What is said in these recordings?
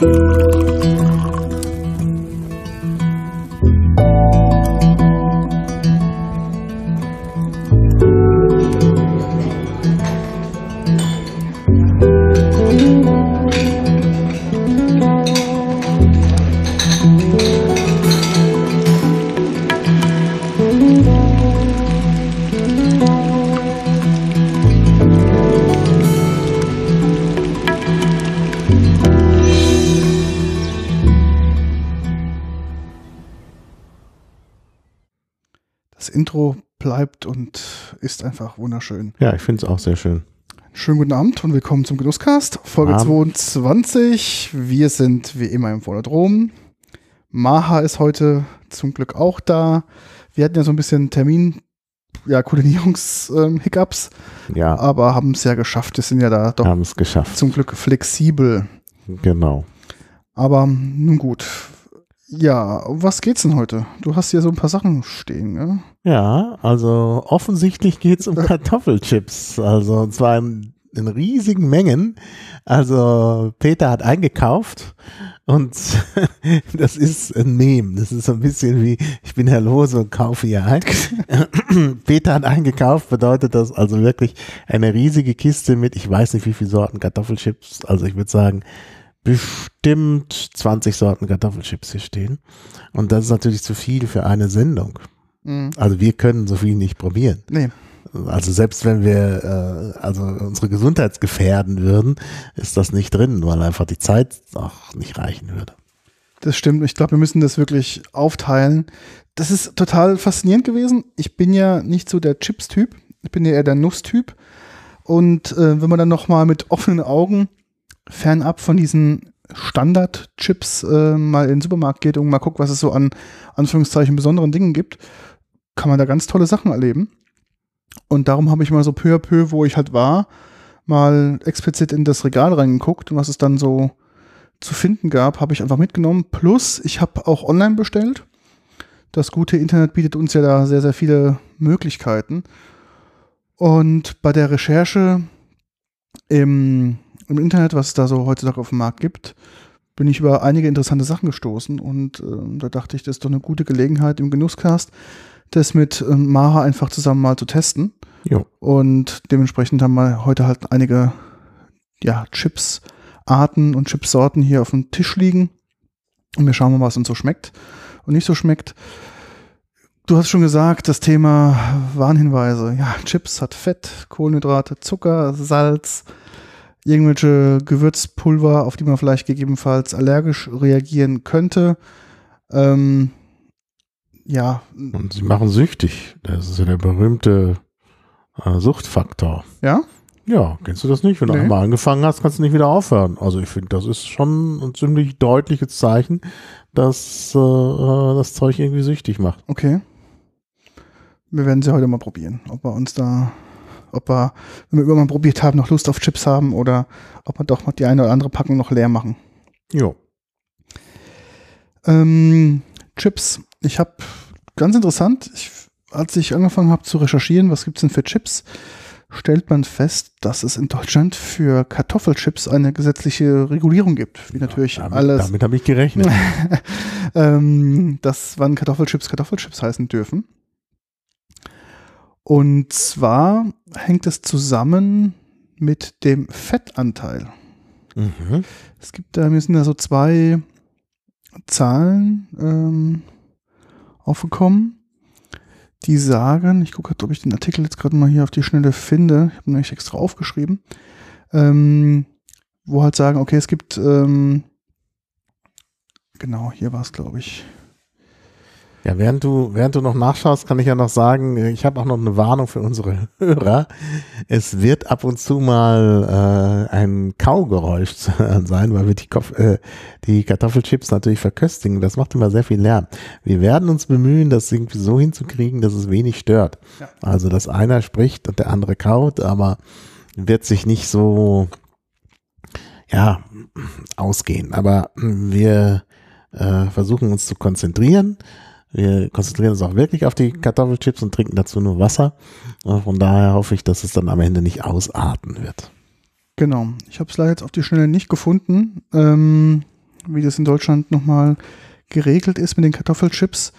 Das ist einfach wunderschön. Ja, ich finde es auch sehr schön. Schönen guten Abend und willkommen zum Genusscast, Folge Abend. 22. Wir sind wie immer im Phonodrom. Maha ist heute zum Glück auch da. Wir hatten ja so ein bisschen Termin, ja, Koordinierungs-Hiccups, Ja, aber haben es ja geschafft. Wir sind ja da doch haben es geschafft. zum Glück flexibel. Genau. Aber nun gut. Ja, um was geht's denn heute? Du hast hier so ein paar Sachen stehen, ne? Ja, also offensichtlich geht es um Kartoffelchips. Also und zwar in, in riesigen Mengen. Also Peter hat eingekauft und das ist ein Meme. Das ist so ein bisschen wie, ich bin Herr Lose und kaufe hier ein. Peter hat eingekauft, bedeutet das also wirklich eine riesige Kiste mit, ich weiß nicht wie viele Sorten Kartoffelchips. Also ich würde sagen, bestimmt 20 Sorten Kartoffelchips hier stehen. Und das ist natürlich zu viel für eine Sendung. Mhm. Also wir können so viel nicht probieren. Nee. Also selbst wenn wir äh, also unsere Gesundheit gefährden würden, ist das nicht drin, weil einfach die Zeit auch nicht reichen würde. Das stimmt. Ich glaube, wir müssen das wirklich aufteilen. Das ist total faszinierend gewesen. Ich bin ja nicht so der Chips-Typ. Ich bin ja eher der Nuss-Typ. Und äh, wenn man dann nochmal mit offenen Augen fernab von diesen Standard-Chips äh, mal in den Supermarkt geht und mal guckt, was es so an Anführungszeichen besonderen Dingen gibt, kann man da ganz tolle Sachen erleben. Und darum habe ich mal so peu à peu, wo ich halt war, mal explizit in das Regal reingeguckt und was es dann so zu finden gab, habe ich einfach mitgenommen. Plus, ich habe auch online bestellt. Das gute Internet bietet uns ja da sehr, sehr viele Möglichkeiten. Und bei der Recherche im, im Internet, was es da so heutzutage auf dem Markt gibt, bin ich über einige interessante Sachen gestoßen. Und ähm, da dachte ich, das ist doch eine gute Gelegenheit im Genusscast, das mit ähm, Maha einfach zusammen mal zu testen. Jo. Und dementsprechend haben wir heute halt einige ja, Chips-Arten und Chipsorten hier auf dem Tisch liegen. Und wir schauen mal, was uns so schmeckt und nicht so schmeckt. Du hast schon gesagt, das Thema Warnhinweise. Ja, Chips hat Fett, Kohlenhydrate, Zucker, Salz, irgendwelche Gewürzpulver, auf die man vielleicht gegebenenfalls allergisch reagieren könnte. Ähm, ja, Und sie machen süchtig. Das ist ja der berühmte äh, Suchtfaktor. ja, Ja, kennst du das nicht? Wenn du Nee. einmal angefangen hast, kannst du nicht wieder aufhören. Also ich finde, das ist schon ein ziemlich deutliches Zeichen, dass äh, äh, das Zeug irgendwie süchtig macht. Okay. Wir werden sie heute mal probieren, ob wir uns da, ob wir, wenn wir irgendwann probiert haben, noch Lust auf Chips haben oder ob wir doch mal die eine oder andere Packung noch leer machen. Jo. Ähm, Chips. Ich habe ganz interessant, ich, als ich angefangen habe zu recherchieren, was gibt's denn für Chips, stellt man fest, dass es in Deutschland für Kartoffelchips eine gesetzliche Regulierung gibt, wie natürlich damit, alles, Damit habe ich gerechnet. ähm, dass wann Kartoffelchips Kartoffelchips heißen dürfen. Und zwar hängt es zusammen mit dem Fettanteil. mhm. Es gibt da, mir sind da so zwei Zahlen ähm, aufgekommen, die sagen, ich gucke, ob ich den Artikel jetzt gerade mal hier auf die Schnelle finde, ich habe ihn nämlich extra aufgeschrieben, ähm, wo halt sagen, okay, es gibt, ähm, genau, hier war es, glaube ich. Ja, während du, während du noch nachschaust, kann ich ja noch sagen, ich habe auch noch eine Warnung für unsere Hörer. Es wird ab und zu mal äh, ein Kaugeräusch zu hören sein, weil wir die, Kopf, äh, die Kartoffelchips natürlich verköstigen. Das macht immer sehr viel Lärm. Wir werden uns bemühen, das irgendwie so hinzukriegen, dass es wenig stört. Ja. Also, dass einer spricht und der andere kaut, aber wird sich nicht so, ja, ausgehen. Aber wir äh, versuchen uns zu konzentrieren. Wir konzentrieren uns auch wirklich auf die Kartoffelchips und trinken dazu nur Wasser. Äh, Von daher hoffe ich, dass es dann am Ende nicht ausarten wird. Genau. Ich habe es leider jetzt auf die Schnelle nicht gefunden. Ähm, wie das in Deutschland nochmal geregelt ist mit den Kartoffelchips.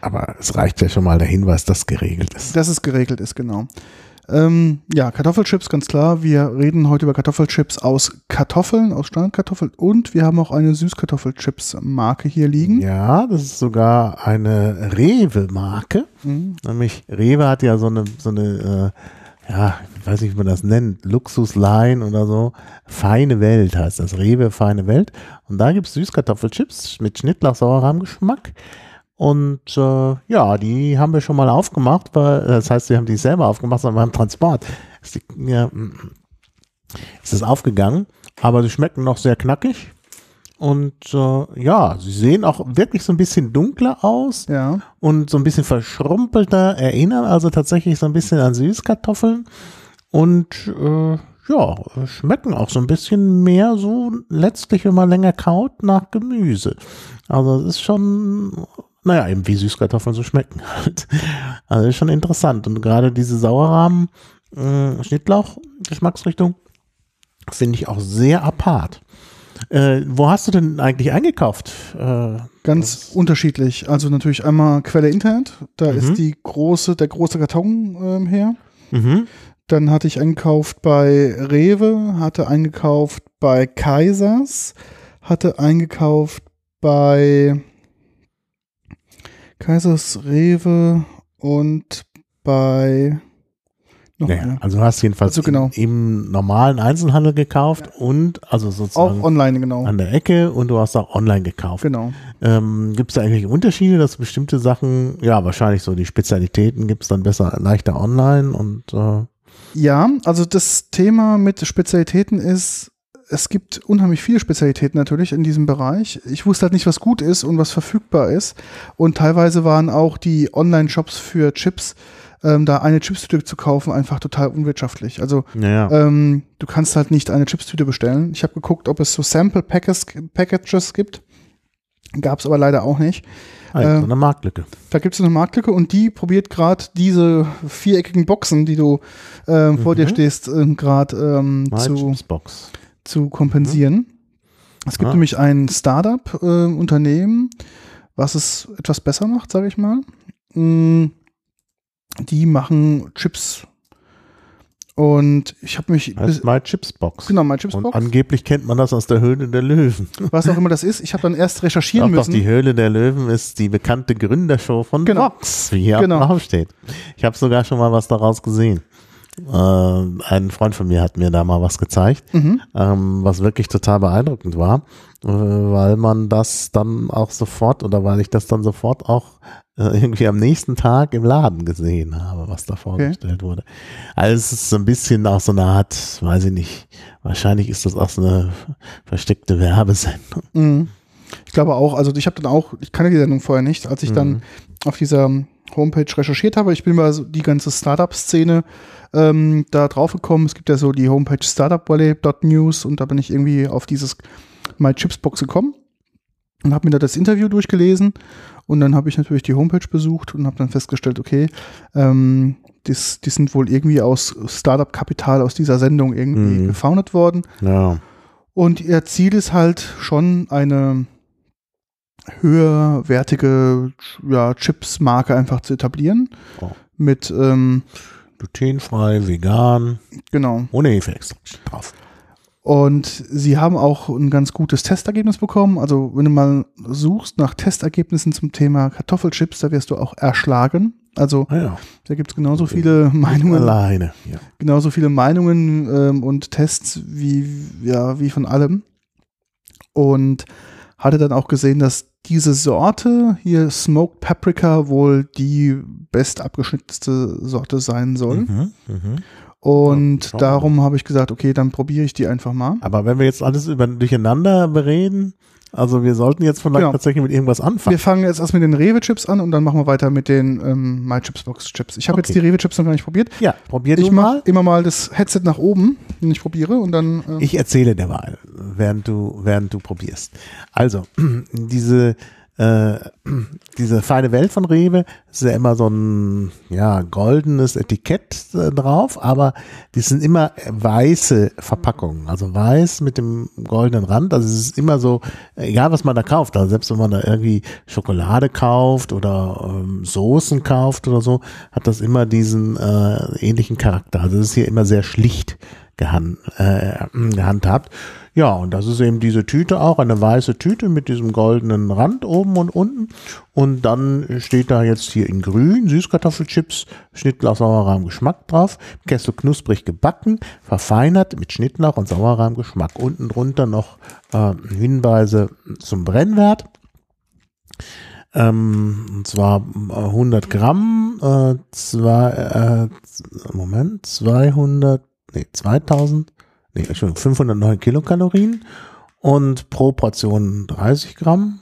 Aber es reicht ja schon mal der Hinweis, dass geregelt ist. Dass es geregelt ist, genau. Ähm, ja, Kartoffelchips, ganz klar. Wir reden heute über Kartoffelchips aus Kartoffeln, aus Standardkartoffeln und wir haben auch eine Süßkartoffelchips-Marke hier liegen. Ja, das ist sogar eine Rewe-Marke. Mhm. Nämlich Rewe hat ja so eine, so eine äh, ja, ich weiß nicht, wie man das nennt, Luxusline oder so. Feine Welt heißt das, Rewe Feine Welt. Und da gibt es Süßkartoffelchips mit Schnittlauch-Sauerrahm-Geschmack. Und äh, ja, die haben wir schon mal aufgemacht, weil das heißt, wir haben die selber aufgemacht, sondern beim Transport ist, die, ja, ist es aufgegangen. Aber sie schmecken noch sehr knackig. Und äh, ja, sie sehen auch wirklich so ein bisschen dunkler aus Ja. und so ein bisschen verschrumpelter erinnern, also tatsächlich so ein bisschen an Süßkartoffeln. Und äh, ja, schmecken auch so ein bisschen mehr so letztlich, wenn man länger kaut, nach Gemüse. Also es ist schon, naja, eben wie Süßkartoffeln so schmecken halt. Also ist schon interessant. Und gerade diese Sauerrahmen, äh, Schnittlauch, Geschmacksrichtung, finde ich auch sehr apart. Äh, wo hast du denn eigentlich eingekauft? Äh, Ganz unterschiedlich. Also natürlich einmal Quelle Internet, da Mhm. ist die große, der große Karton ähm, her. mhm. Dann hatte ich eingekauft bei Rewe, hatte eingekauft bei Kaisers, hatte eingekauft bei Kaisers, Rewe und bei noch Naja, einer. also du hast jedenfalls Also genau. im, im normalen Einzelhandel gekauft und also Auch sozusagen online, genau. an der Ecke und du hast auch online gekauft. Genau. Ähm, gibt es da eigentlich Unterschiede, dass bestimmte Sachen, ja wahrscheinlich so die Spezialitäten gibt es dann besser, leichter online und äh, Ja, also das Thema mit Spezialitäten ist, es gibt unheimlich viele Spezialitäten natürlich in diesem Bereich. Ich wusste halt nicht, was gut ist und was verfügbar ist. Und teilweise waren auch die Online-Shops für Chips, ähm, da eine Chipstüte zu kaufen, einfach total unwirtschaftlich. Also naja, ähm, du kannst halt nicht eine Chipstüte bestellen. Ich habe geguckt, ob es so Sample Packages, Packages gibt. Gab es aber leider auch nicht. also äh, so eine Marktlücke. Da gibt es eine Marktlücke und die probiert gerade diese viereckigen Boxen, die du ähm, vor Mhm. dir stehst, ähm, gerade ähm, My zu, Chips Box. Zu kompensieren. Es gibt Ah. nämlich ein Startup-Unternehmen, was es etwas besser macht, sage ich mal. Mm, Die machen Chips. Und ich habe mich, bis, Heißt My Chips Box. genau, mein Chips Und Box, angeblich kennt man das aus der Höhle der Löwen. was auch immer das ist. Ich habe dann erst recherchieren Doch, doch, die müssen. Höhle der Löwen ist die bekannte Gründershow von Genau. Vox, wie hier Genau. drauf steht. Ich habe sogar schon mal was daraus gesehen. Ähm, ein Freund von mir hat mir da mal was gezeigt, Mhm. ähm, was wirklich total beeindruckend war, äh, weil man das dann auch sofort oder weil ich das dann sofort auch äh, irgendwie am nächsten Tag im Laden gesehen habe, was da vorgestellt wurde. Also es ist so ein bisschen auch so eine Art, weiß ich nicht, wahrscheinlich ist das auch so eine versteckte Werbesendung. Mhm. Ich glaube auch, also ich habe dann auch, ich kannte die Sendung vorher nicht, als ich dann Mhm. auf dieser Homepage recherchiert habe. Ich bin mal so die ganze Startup-Szene ähm, da drauf gekommen. Es gibt ja so die Homepage startupvalley.news und da bin ich irgendwie auf dieses My Chips Box gekommen und habe mir da das Interview durchgelesen und dann habe ich natürlich die Homepage besucht und habe dann festgestellt, okay, ähm, das, die sind wohl irgendwie aus Startup-Kapital aus dieser Sendung irgendwie Mhm. gefoundet worden. Ja. Und ihr Ziel ist halt schon eine höherwertige ja, Chips-Marke einfach zu etablieren. Oh. Mit, ähm, glutenfrei, vegan, genau. ohne Hefeextrakt drauf. Und sie haben auch ein ganz gutes Testergebnis bekommen. Also wenn du mal suchst nach Testergebnissen zum Thema Kartoffelchips, da wirst du auch erschlagen. Also Ah ja, da gibt es genauso viele Meinungen, alleine. Ja. genauso viele Meinungen ähm, und Tests wie, ja, wie von allem. Und hatte dann auch gesehen, dass diese Sorte hier Smoked Paprika wohl die best abgeschnittste Sorte sein soll. Mhm, mhm. Und Ja, darum habe ich gesagt, okay, dann probiere ich die einfach mal. Aber wenn wir jetzt alles über, durcheinander bereden, also wir sollten jetzt vielleicht Genau. tatsächlich mit irgendwas anfangen. Wir fangen jetzt erst mit den Rewe-Chips an und dann machen wir weiter mit den ähm, My Chips Box Chips. Ich habe Okay. jetzt die Rewe-Chips noch gar nicht probiert. ja, probier Ich mal. immer mal das Headset nach oben, wenn ich probiere und dann. Äh, Ich erzähle derweil, während du, während du probierst. Also, diese äh, diese feine Welt von Rewe ist ja immer so ein ja goldenes Etikett äh, drauf, aber die sind immer weiße Verpackungen, also weiß mit dem goldenen Rand. Also es ist immer so, egal was man da kauft, also selbst wenn man da irgendwie Schokolade kauft oder ähm, Soßen kauft oder so, hat das immer diesen äh, ähnlichen Charakter. Also es ist hier immer sehr schlicht gehand, äh, gehandhabt. Ja, und das ist eben diese Tüte auch, eine weiße Tüte mit diesem goldenen Rand oben und unten. Und dann steht da jetzt hier in grün Süßkartoffelchips, Schnittlauch, Sauerrahm, Geschmack drauf. Kessel knusprig gebacken, verfeinert mit Schnittlauch und Sauerrahm, Geschmack. Unten drunter noch äh, Hinweise zum Brennwert. Ähm, und zwar 100 Gramm, äh, zwei, äh, Moment, 200, nee, 2000 nee, Entschuldigung, 509 Kilokalorien und pro Portion 30 Gramm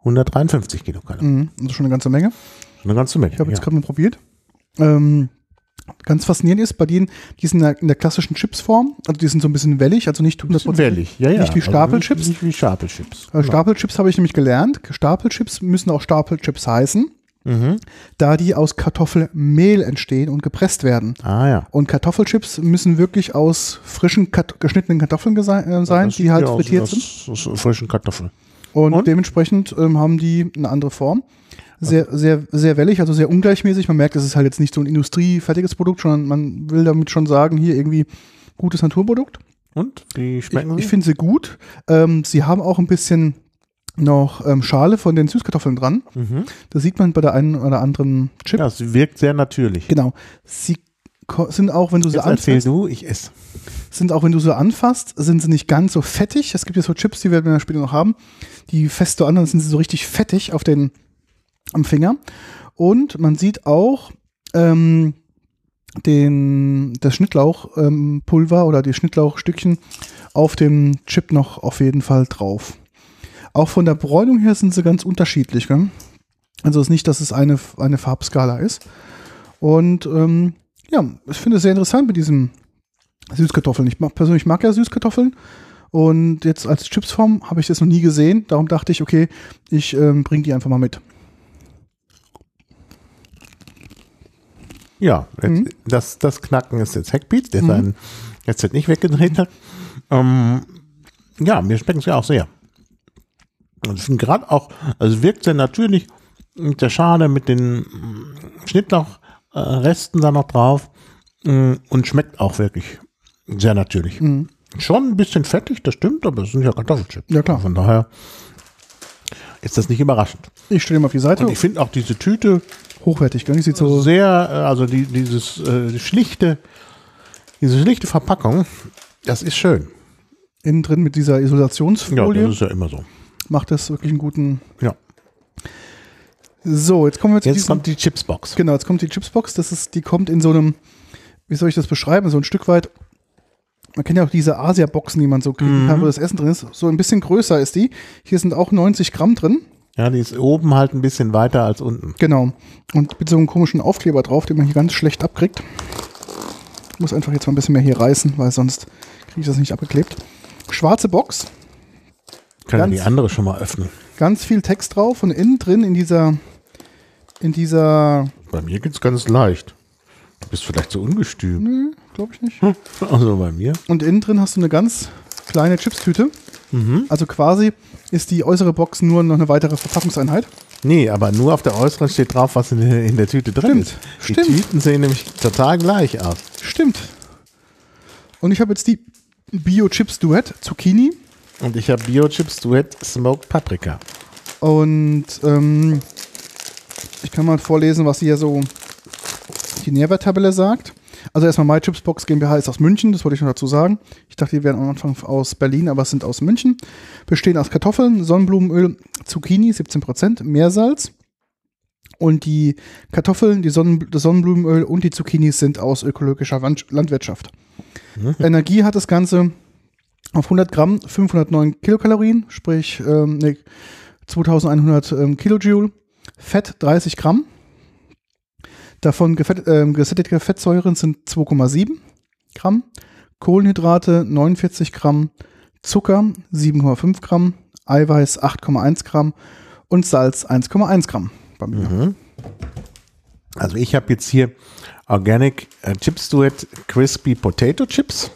153 Kilokalorien. Mhm, das ist schon eine ganze Menge. Eine ganze Menge. Ich habe jetzt gerade mal probiert. Ähm, ganz faszinierend ist bei denen, die sind in der, klassischen Chipsform, also die sind so ein bisschen wellig, also nicht 100% wellig, ja, ja. Nicht wie Stapelchips. Also nicht, nicht wie Stapelchips. Äh, Stapelchips habe ich nämlich gelernt. Stapelchips müssen auch Stapelchips heißen, Mhm. da die aus Kartoffelmehl entstehen und gepresst werden. Ah ja. Und Kartoffelchips müssen wirklich aus frischen Kat geschnittenen Kartoffeln äh, sein, die halt ja aus frittiert wie sind. aus- aus frischen Kartoffeln. Und, Und? dementsprechend ähm, haben die eine andere Form. Sehr, sehr, sehr wellig, also sehr ungleichmäßig. Man merkt, es ist halt jetzt nicht so ein industriefertiges Produkt, sondern man will damit schon sagen, hier irgendwie gutes Naturprodukt. Und? Wie Ich, schmecken ich sie? finde sie gut. Ähm, sie haben auch ein bisschen noch ähm, Schale von den Süßkartoffeln dran. Mhm. Das sieht man bei der einen oder anderen Chip. Ja, es wirkt sehr natürlich. Genau. Sie sind auch, wenn du sie Jetzt erzähl anfasst, du, ich esse. sind auch, wenn du sie anfasst, sind sie nicht ganz so fettig. Es gibt ja so Chips, die werden wir später noch haben. Die fest du an, dann sind sie so richtig fettig auf den, am Finger. Und man sieht auch ähm, den, das Schnittlauchpulver ähm, oder die Schnittlauchstückchen auf dem Chip noch auf jeden Fall drauf. Auch von der Bräunung her sind sie ganz unterschiedlich. Gell? Also es ist nicht, dass es eine, eine Farbskala ist. Und ähm, ja, ich finde es sehr interessant mit diesem Süßkartoffeln. Ich mag, persönlich mag ja Süßkartoffeln. Und jetzt als Chipsform habe ich das noch nie gesehen. Darum dachte ich, okay, ich ähm, bringe die einfach mal mit. Ja, Mhm. das, das Knacken ist jetzt Hackbeats, der Mhm. sein Headset nicht weggedreht hat. Ähm, ja, mir schmecken sie auch sehr. Ich finde gerade auch, also wirkt sehr natürlich mit der Schale, mit den mm, Schnittlauchresten da noch drauf mm, und schmeckt auch wirklich sehr natürlich. Mhm. Schon ein bisschen fettig, das stimmt, aber es sind ja Kartoffelchips. Ja, klar. Von daher ist das nicht überraschend. Ich stelle mal auf die Seite. Und ich finde auch diese Tüte Hochwertig, gell? Sieht so. sehr, äh, also die, dieses äh, schlichte, diese schlichte Verpackung, das ist schön. innen drin mit dieser Ja, Isolationsfolie. das ist ja immer so. Macht das wirklich einen guten. Ja. So, jetzt kommen wir zu Jetzt diesem. kommt die Chipsbox. Genau, jetzt kommt die Chipsbox. Das ist, die kommt in so einem, wie soll ich das beschreiben? So ein Stück weit. Man kennt ja auch diese Asia-Boxen, die man so kriegen kann, wo das Essen drin ist. So ein bisschen größer ist die. Hier sind auch 90 Gramm drin. Ja, die ist oben halt ein bisschen weiter als unten. Genau. Und mit so einem komischen Aufkleber drauf, den man hier ganz schlecht abkriegt. Ich muss einfach jetzt mal ein bisschen mehr hier reißen, weil sonst kriege ich das nicht abgeklebt. Schwarze Box, Kann ja Ganz- die andere schon mal öffnen. ganz viel Text drauf und innen drin in dieser, in dieser, Bei mir geht's ganz leicht. Du bist vielleicht so ungestüm. nö, glaube ich nicht. Also bei mir. Und innen drin hast du eine ganz kleine Chipstüte. Mhm. Also quasi ist die äußere Box nur noch eine weitere Verpackungseinheit. Nee, aber nur auf der äußeren steht drauf, was in der, in der Tüte drin Stimmt, ist. Die stimmt. Tüten sehen nämlich total gleich aus. Stimmt. Und ich habe jetzt die Bio Chips Duett Zucchini Und ich habe Bio-Chips Duet Smoked Paprika. und ähm, ich kann mal vorlesen, was hier so die Nährwerttabelle sagt. Also erstmal My Chips Box GmbH ist aus München, das wollte ich noch dazu sagen. Ich dachte, die wären am Anfang aus Berlin, aber es sind aus München. Bestehen aus Kartoffeln, Sonnenblumenöl, Zucchini, 17%, Meersalz. Und die Kartoffeln, die Sonnen das Sonnenblumenöl und die Zucchinis sind aus ökologischer Landwirtschaft. Energie hat das Ganze auf 100 Gramm 509 Kilokalorien, sprich ähm, nee, 2100 ähm, Kilojoule. Fett 30 Gramm. Davon gefett, ähm, gesättigte Fettsäuren sind 2,7 Gramm. Kohlenhydrate 49 Gramm. Zucker 7,5 Gramm. Eiweiß 8,1 Gramm. und Salz 1,1 Gramm bei mir. Also ich habe jetzt hier Organic äh, Chips Duet Crispy Potato Chips,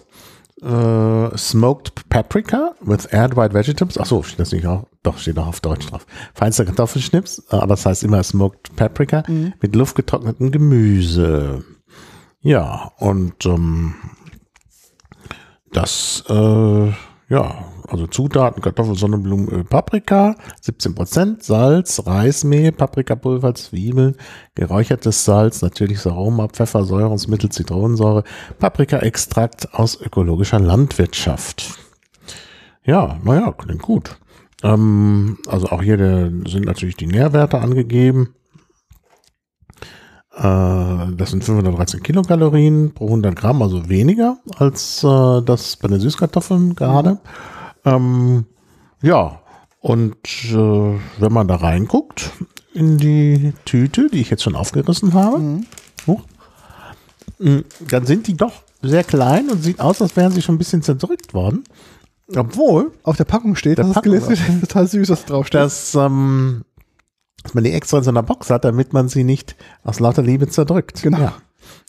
äh, Smoked Paprika with Air Dried Vegetables. Ach so, steht das nicht auch? Doch, steht auch auf Deutsch drauf. Feinster Kartoffelschnips, äh, aber das heißt immer Smoked Paprika mit luftgetrocknetem Gemüse. Ja, und ähm, das, äh, ja, also Zutaten, Kartoffel, Sonnenblumen, Öl, Paprika, 17%, Salz, Reismehl, Paprikapulver, Zwiebeln, geräuchertes Salz, natürliches Aroma, Pfeffer, Säurungsmittel, Zitronensäure, Paprikaextrakt aus ökologischer Landwirtschaft. Ja, naja, klingt gut. Ähm, also auch hier der, sind natürlich die Nährwerte angegeben. Äh, das sind 513 Kilokalorien pro 100 Gramm, also weniger als äh, das bei den Süßkartoffeln gerade. Ähm, ja, und äh, wenn man da reinguckt in die Tüte, die ich jetzt schon aufgerissen habe, huch, mh, dann sind die doch sehr klein und sieht aus, als wären sie schon ein bisschen zerdrückt worden. Obwohl, Auf der Packung steht, Der das ist Packung, gelesen, total süß, was draufsteht. dass, ähm, dass man die extra in so einer Box hat, damit man sie nicht aus lauter Liebe zerdrückt. Genau. Ja.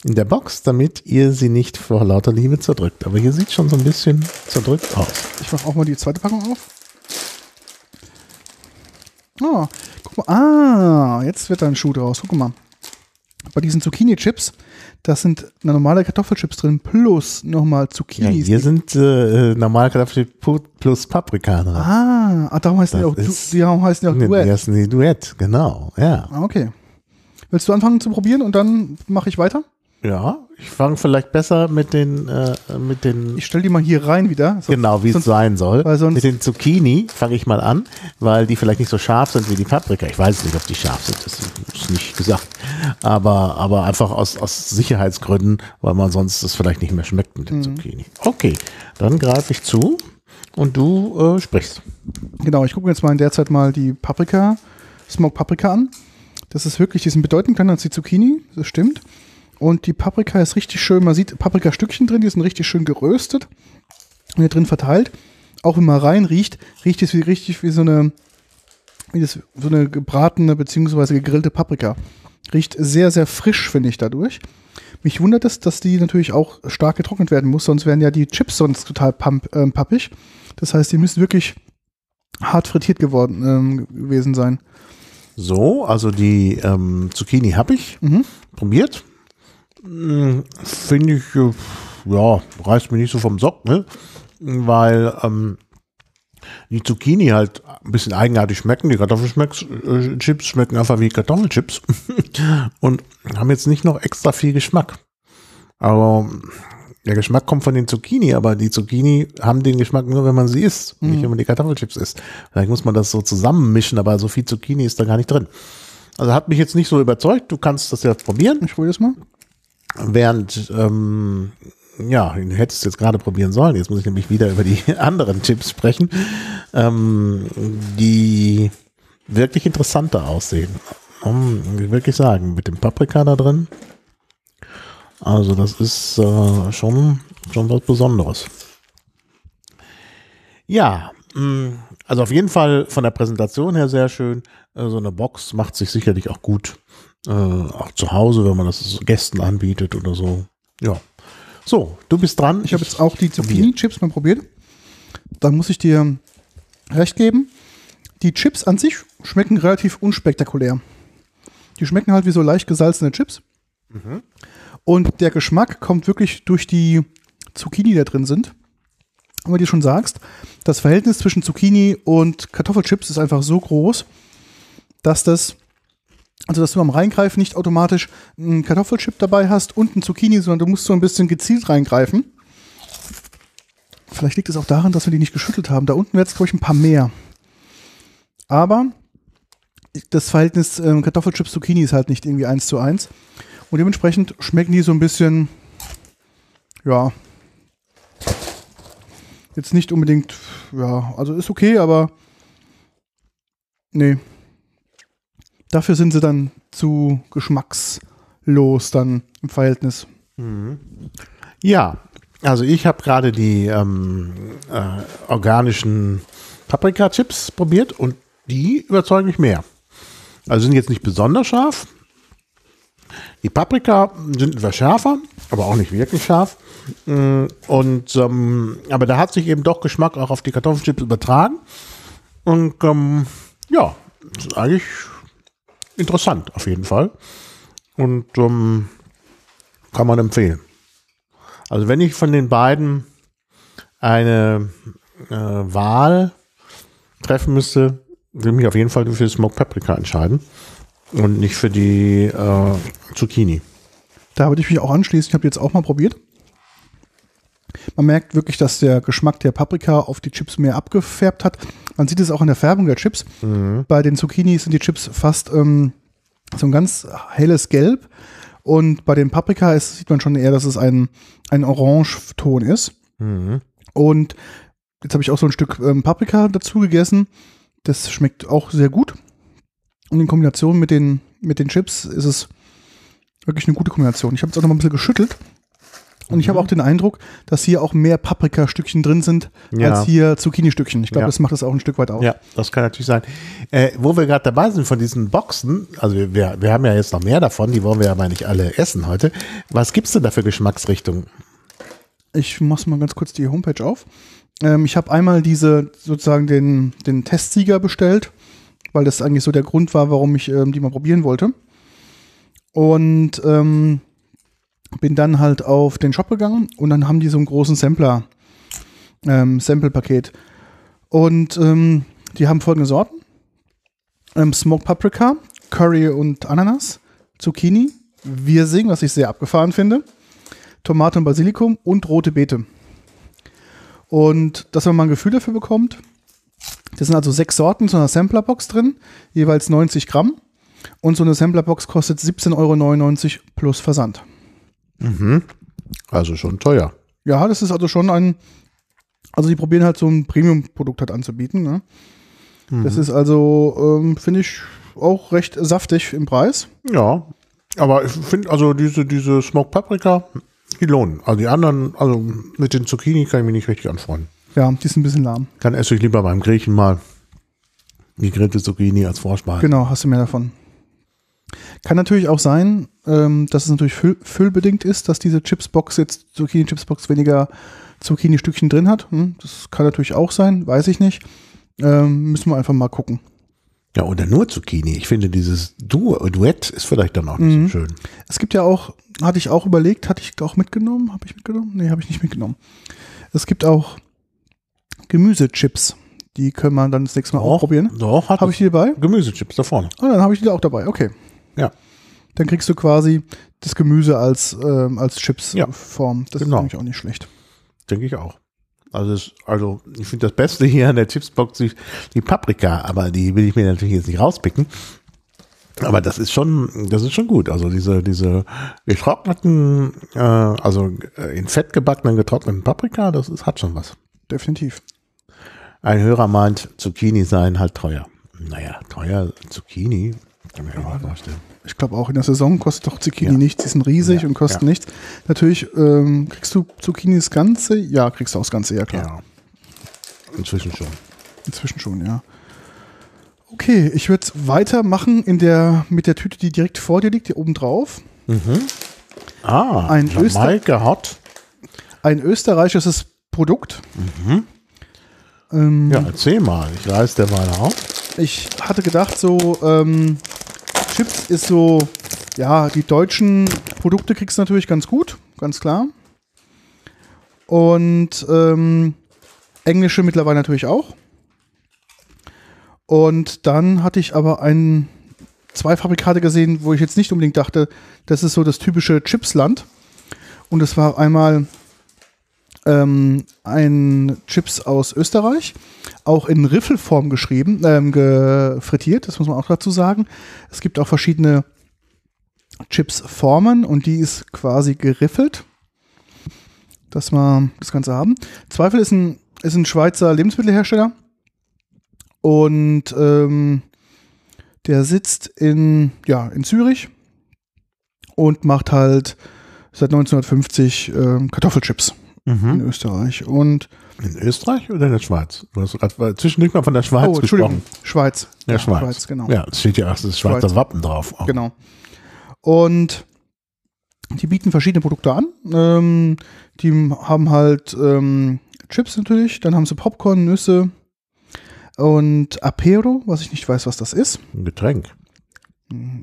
In der Box, damit ihr sie nicht vor lauter Liebe zerdrückt. Aber hier sieht schon so ein bisschen zerdrückt aus. Ich mache auch mal die zweite Packung auf. Ah, guck mal. Ah, jetzt wird da ein Schuh draus. Guck mal. Bei diesen Zucchini-Chips, da sind normale Kartoffelchips drin plus nochmal Ja, Zucchinis. hier sind äh, normal Kartoffel plus Paprika drin. ah, ah, darum heißen die Das auch, du, ist- die haben- heißen die auch Duett. Die heißen die Duett, genau. Ja. Ah, okay. Willst du anfangen zu probieren und dann mache ich weiter? Ja, ich fange vielleicht besser mit den, äh, mit den Ich stelle die mal hier rein wieder. So, Genau, wie es sein soll. Mit den Zucchini fange ich mal an, weil die vielleicht nicht so scharf sind wie die Paprika. Ich weiß nicht, ob die scharf sind, das ist nicht gesagt. Aber, aber einfach aus, aus Sicherheitsgründen, weil man sonst das vielleicht nicht mehr schmeckt mit dem Mhm. Zucchini. Okay, dann greife ich zu und du äh, sprichst. Genau, ich gucke mir jetzt mal in der Zeit mal die Paprika, Smoke Paprika an. Das ist wirklich, die sind bedeutend kleiner als die Zucchini, das stimmt. Und die Paprika ist richtig schön, man sieht Paprikastückchen drin, die sind richtig schön geröstet und hier drin verteilt. Auch wenn man rein riecht, riecht es wie richtig wie so eine, wie das, so eine gebratene bzw. gegrillte Paprika. Riecht sehr, sehr frisch, finde ich dadurch. Mich wundert es, dass die natürlich auch stark getrocknet werden muss, sonst wären ja die Chips sonst total pump, ähm, pappig. Das heißt, die müssen wirklich hart frittiert geworden ähm, gewesen sein. So, also die ähm, Zucchini habe ich Mhm. probiert. Finde ich, äh, ja, reißt mich nicht so vom Sock, ne? Weil ähm, die Zucchini halt ein bisschen eigenartig schmecken. Die Kartoffelchips schmecken einfach wie Kartoffelchips und haben jetzt nicht noch extra viel Geschmack. Aber der Geschmack kommt von den Zucchini, aber die Zucchini haben den Geschmack nur, wenn man sie isst, nicht wenn man die Kartoffelchips isst. Vielleicht muss man das so zusammenmischen, aber so viel Zucchini ist da gar nicht drin. Also hat mich jetzt nicht so überzeugt. Du kannst das ja probieren. Ich probiere das mal. Während, ähm, ja, du hättest jetzt gerade probieren sollen. Jetzt muss ich nämlich wieder über die anderen Chips sprechen, ähm, die wirklich interessanter aussehen. Um, wirklich sagen, mit dem Paprika da drin. Also das ist äh, schon, schon was Besonderes. Ja, mh, also auf jeden Fall von der Präsentation her sehr schön. Äh, so eine Box macht sich sicherlich auch gut. Äh, auch zu Hause, wenn man das Gästen anbietet oder so. Ja. So, du bist dran. Ich habe jetzt auch die Zucchini-Chips mal probiert. Dann muss ich dir recht geben. Die Chips an sich schmecken relativ unspektakulär. Die schmecken halt wie so leicht gesalzene Chips. Und der Geschmack kommt wirklich durch die Zucchini, die da drin sind. Und wie du schon sagst, das Verhältnis zwischen Zucchini und Kartoffelchips ist einfach so groß, dass das, also dass du beim Reingreifen nicht automatisch einen Kartoffelchip dabei hast und einen Zucchini, sondern du musst so ein bisschen gezielt reingreifen. Vielleicht liegt es auch daran, dass wir die nicht geschüttelt haben. Da unten wäre es, glaube ich, ein paar mehr. Aber das Verhältnis ähm, Kartoffelchips-Zucchini ist halt nicht irgendwie eins zu eins. Und dementsprechend schmecken die so ein bisschen, ja, jetzt nicht unbedingt, ja, also ist okay, aber nee. Dafür sind sie dann zu geschmackslos dann im Verhältnis. Ja, also ich habe gerade die ähm, äh, organischen Paprika-Chips probiert und die überzeugen mich mehr. Also sind jetzt nicht besonders scharf. Die Paprika sind etwas schärfer, aber auch nicht wirklich scharf. Mm, Und ähm, aber da hat sich eben doch Geschmack auch auf die Kartoffelchips übertragen. Und ähm, ja, eigentlich interessant auf jeden Fall. Und ähm, kann man empfehlen. Also wenn ich von den beiden eine äh, Wahl treffen müsste, würde ich mich auf jeden Fall für Smoked Paprika entscheiden und nicht für die äh, Zucchini. Da würde ich mich auch anschließen. Ich habe jetzt auch mal probiert. Man merkt wirklich, dass der Geschmack der Paprika auf die Chips mehr abgefärbt hat. Man sieht es auch an der Färbung der Chips. Bei den Zucchini sind die Chips fast ähm, so ein ganz helles Gelb. Und bei den Paprika ist, sieht man schon eher, dass es ein, ein Orangeton ist. Und jetzt habe ich auch so ein Stück ähm, Paprika dazu gegessen. Das schmeckt auch sehr gut. Und in Kombination mit den, mit den Chips ist es wirklich eine gute Kombination. Ich habe jetzt auch noch mal ein bisschen geschüttelt. Und ich habe auch den Eindruck, dass hier auch mehr Paprikastückchen drin sind Ja. als hier Zucchini-Stückchen. Ich glaube, Ja. das macht das auch ein Stück weit aus. Ja, das kann natürlich sein. Äh, wo wir gerade dabei sind von diesen Boxen, also wir- wir, haben ja jetzt noch mehr davon, die wollen wir aber nicht alle essen heute. Was gibt's denn da für Geschmacksrichtungen? Ich mache mal ganz kurz die Homepage auf. Ähm, ich habe einmal diese sozusagen den, den Testsieger bestellt, weil das eigentlich so der Grund war, warum ich ähm, die mal probieren wollte. Und ähm, bin dann halt auf den Shop gegangen und dann haben die so einen großen Sampler, ähm, Sample-Paket. Und ähm, die haben folgende Sorten: ähm, Smoked Paprika, Curry und Ananas, Zucchini, Wirsing, was ich sehr abgefahren finde. Tomate und Basilikum und rote Beete. Und dass man mal ein Gefühl dafür bekommt, das sind also sechs Sorten so einer Samplerbox drin, jeweils 90 Gramm. Und so eine Samplerbox kostet 17,99 Euro plus Versand. Also schon teuer. Ja, das ist also schon ein, also die probieren halt so ein Premium-Produkt halt anzubieten. Ne? Das ist also, ähm, finde ich, auch recht saftig im Preis. Ja, aber ich finde, also diese, diese Smoked Paprika, die lohnen. Also die anderen, also mit den Zucchini kann ich mich nicht richtig anfreunden. Ja, die ist ein bisschen lahm. Dann esse ich lieber beim Griechen mal gegrillte Zucchini als Vorspeise. Genau, hast du mehr davon. Kann natürlich auch sein, ähm, dass es natürlich füll füllbedingt ist, dass diese Chipsbox jetzt, Zucchini-Chipsbox weniger Zucchini-Stückchen drin hat. Hm, das kann natürlich auch sein, weiß ich nicht. Ähm, müssen wir einfach mal gucken. Ja, oder nur Zucchini. Ich finde, dieses Du Duett ist vielleicht dann auch nicht so schön. Es gibt ja auch, hatte ich auch überlegt, hatte ich auch mitgenommen? Habe ich mitgenommen? Nee, habe ich nicht mitgenommen. Es gibt auch Gemüsechips. Die können wir dann das nächste Mal auch probieren. Doch, Habe ich die dabei? Gemüsechips da vorne. Ah, dann habe ich die auch dabei. Okay. Ja. Dann kriegst du quasi das Gemüse als, ähm, als Ja. Chips-Form. Das Genau. ist nämlich auch nicht schlecht. Denke ich auch. Also, es, also ich finde das Beste hier an der Chipsbox die, die Paprika, aber die will ich mir natürlich jetzt nicht rauspicken. Aber das ist schon, das ist schon gut. Also diese, diese getrockneten, äh, also äh, in Fett gebackenen getrockneten Paprika, das ist, hat schon was. Definitiv. Ein Hörer meint, Zucchini seien halt teuer. Naja, teuer Zucchini, kann man ja nicht vorstellen. Ich glaube auch in der Saison kostet doch Zucchini Ja. nichts. Die sind riesig Ja, und kosten ja. nichts. Natürlich ähm, kriegst du Zucchini das Ganze. Ja, kriegst du auch das Ganze, ja klar. Inzwischen schon. Inzwischen schon, ja. Okay, ich würde weitermachen in der, mit der Tüte, die direkt vor dir liegt, hier oben drauf. Ah, Ein Jamaika Hot. Ein österreichisches Produkt. Ähm, Ja, erzähl mal. Ich reiß der mal auf. Ich hatte gedacht, so ähm, Chips ist so, ja, die deutschen Produkte kriegst du natürlich ganz gut, ganz klar. Und ähm, englische mittlerweile natürlich auch. Und dann hatte ich aber ein, zwei Fabrikate gesehen, wo ich jetzt nicht unbedingt dachte, das ist so das typische Chipsland. Und es war einmal ähm, ein Chips aus Österreich, auch in Riffelform geschrieben, ähm, gefrittiert, das muss man auch dazu sagen. Es gibt auch verschiedene Chipsformen und die ist quasi geriffelt, dass wir das Ganze haben. Zweifel ist ein, ist ein Schweizer Lebensmittelhersteller und ähm, der sitzt in, ja, in Zürich und macht halt seit 1950 ähm, Kartoffelchips. In Österreich. Und In Österreich oder in der Schweiz? Du hast gerade zwischendurch mal von der Schweiz oh, Entschuldigung, gesprochen. Schweiz. Ja, Schweiz. genau. Ja, es steht ja auch das Schweizer Schweiz. Wappen drauf. auch. Genau. Und die bieten verschiedene Produkte an. Ähm, die haben halt ähm, Chips natürlich, dann haben sie Popcorn, Nüsse und Apero, was ich nicht weiß, was das ist. Ein Getränk.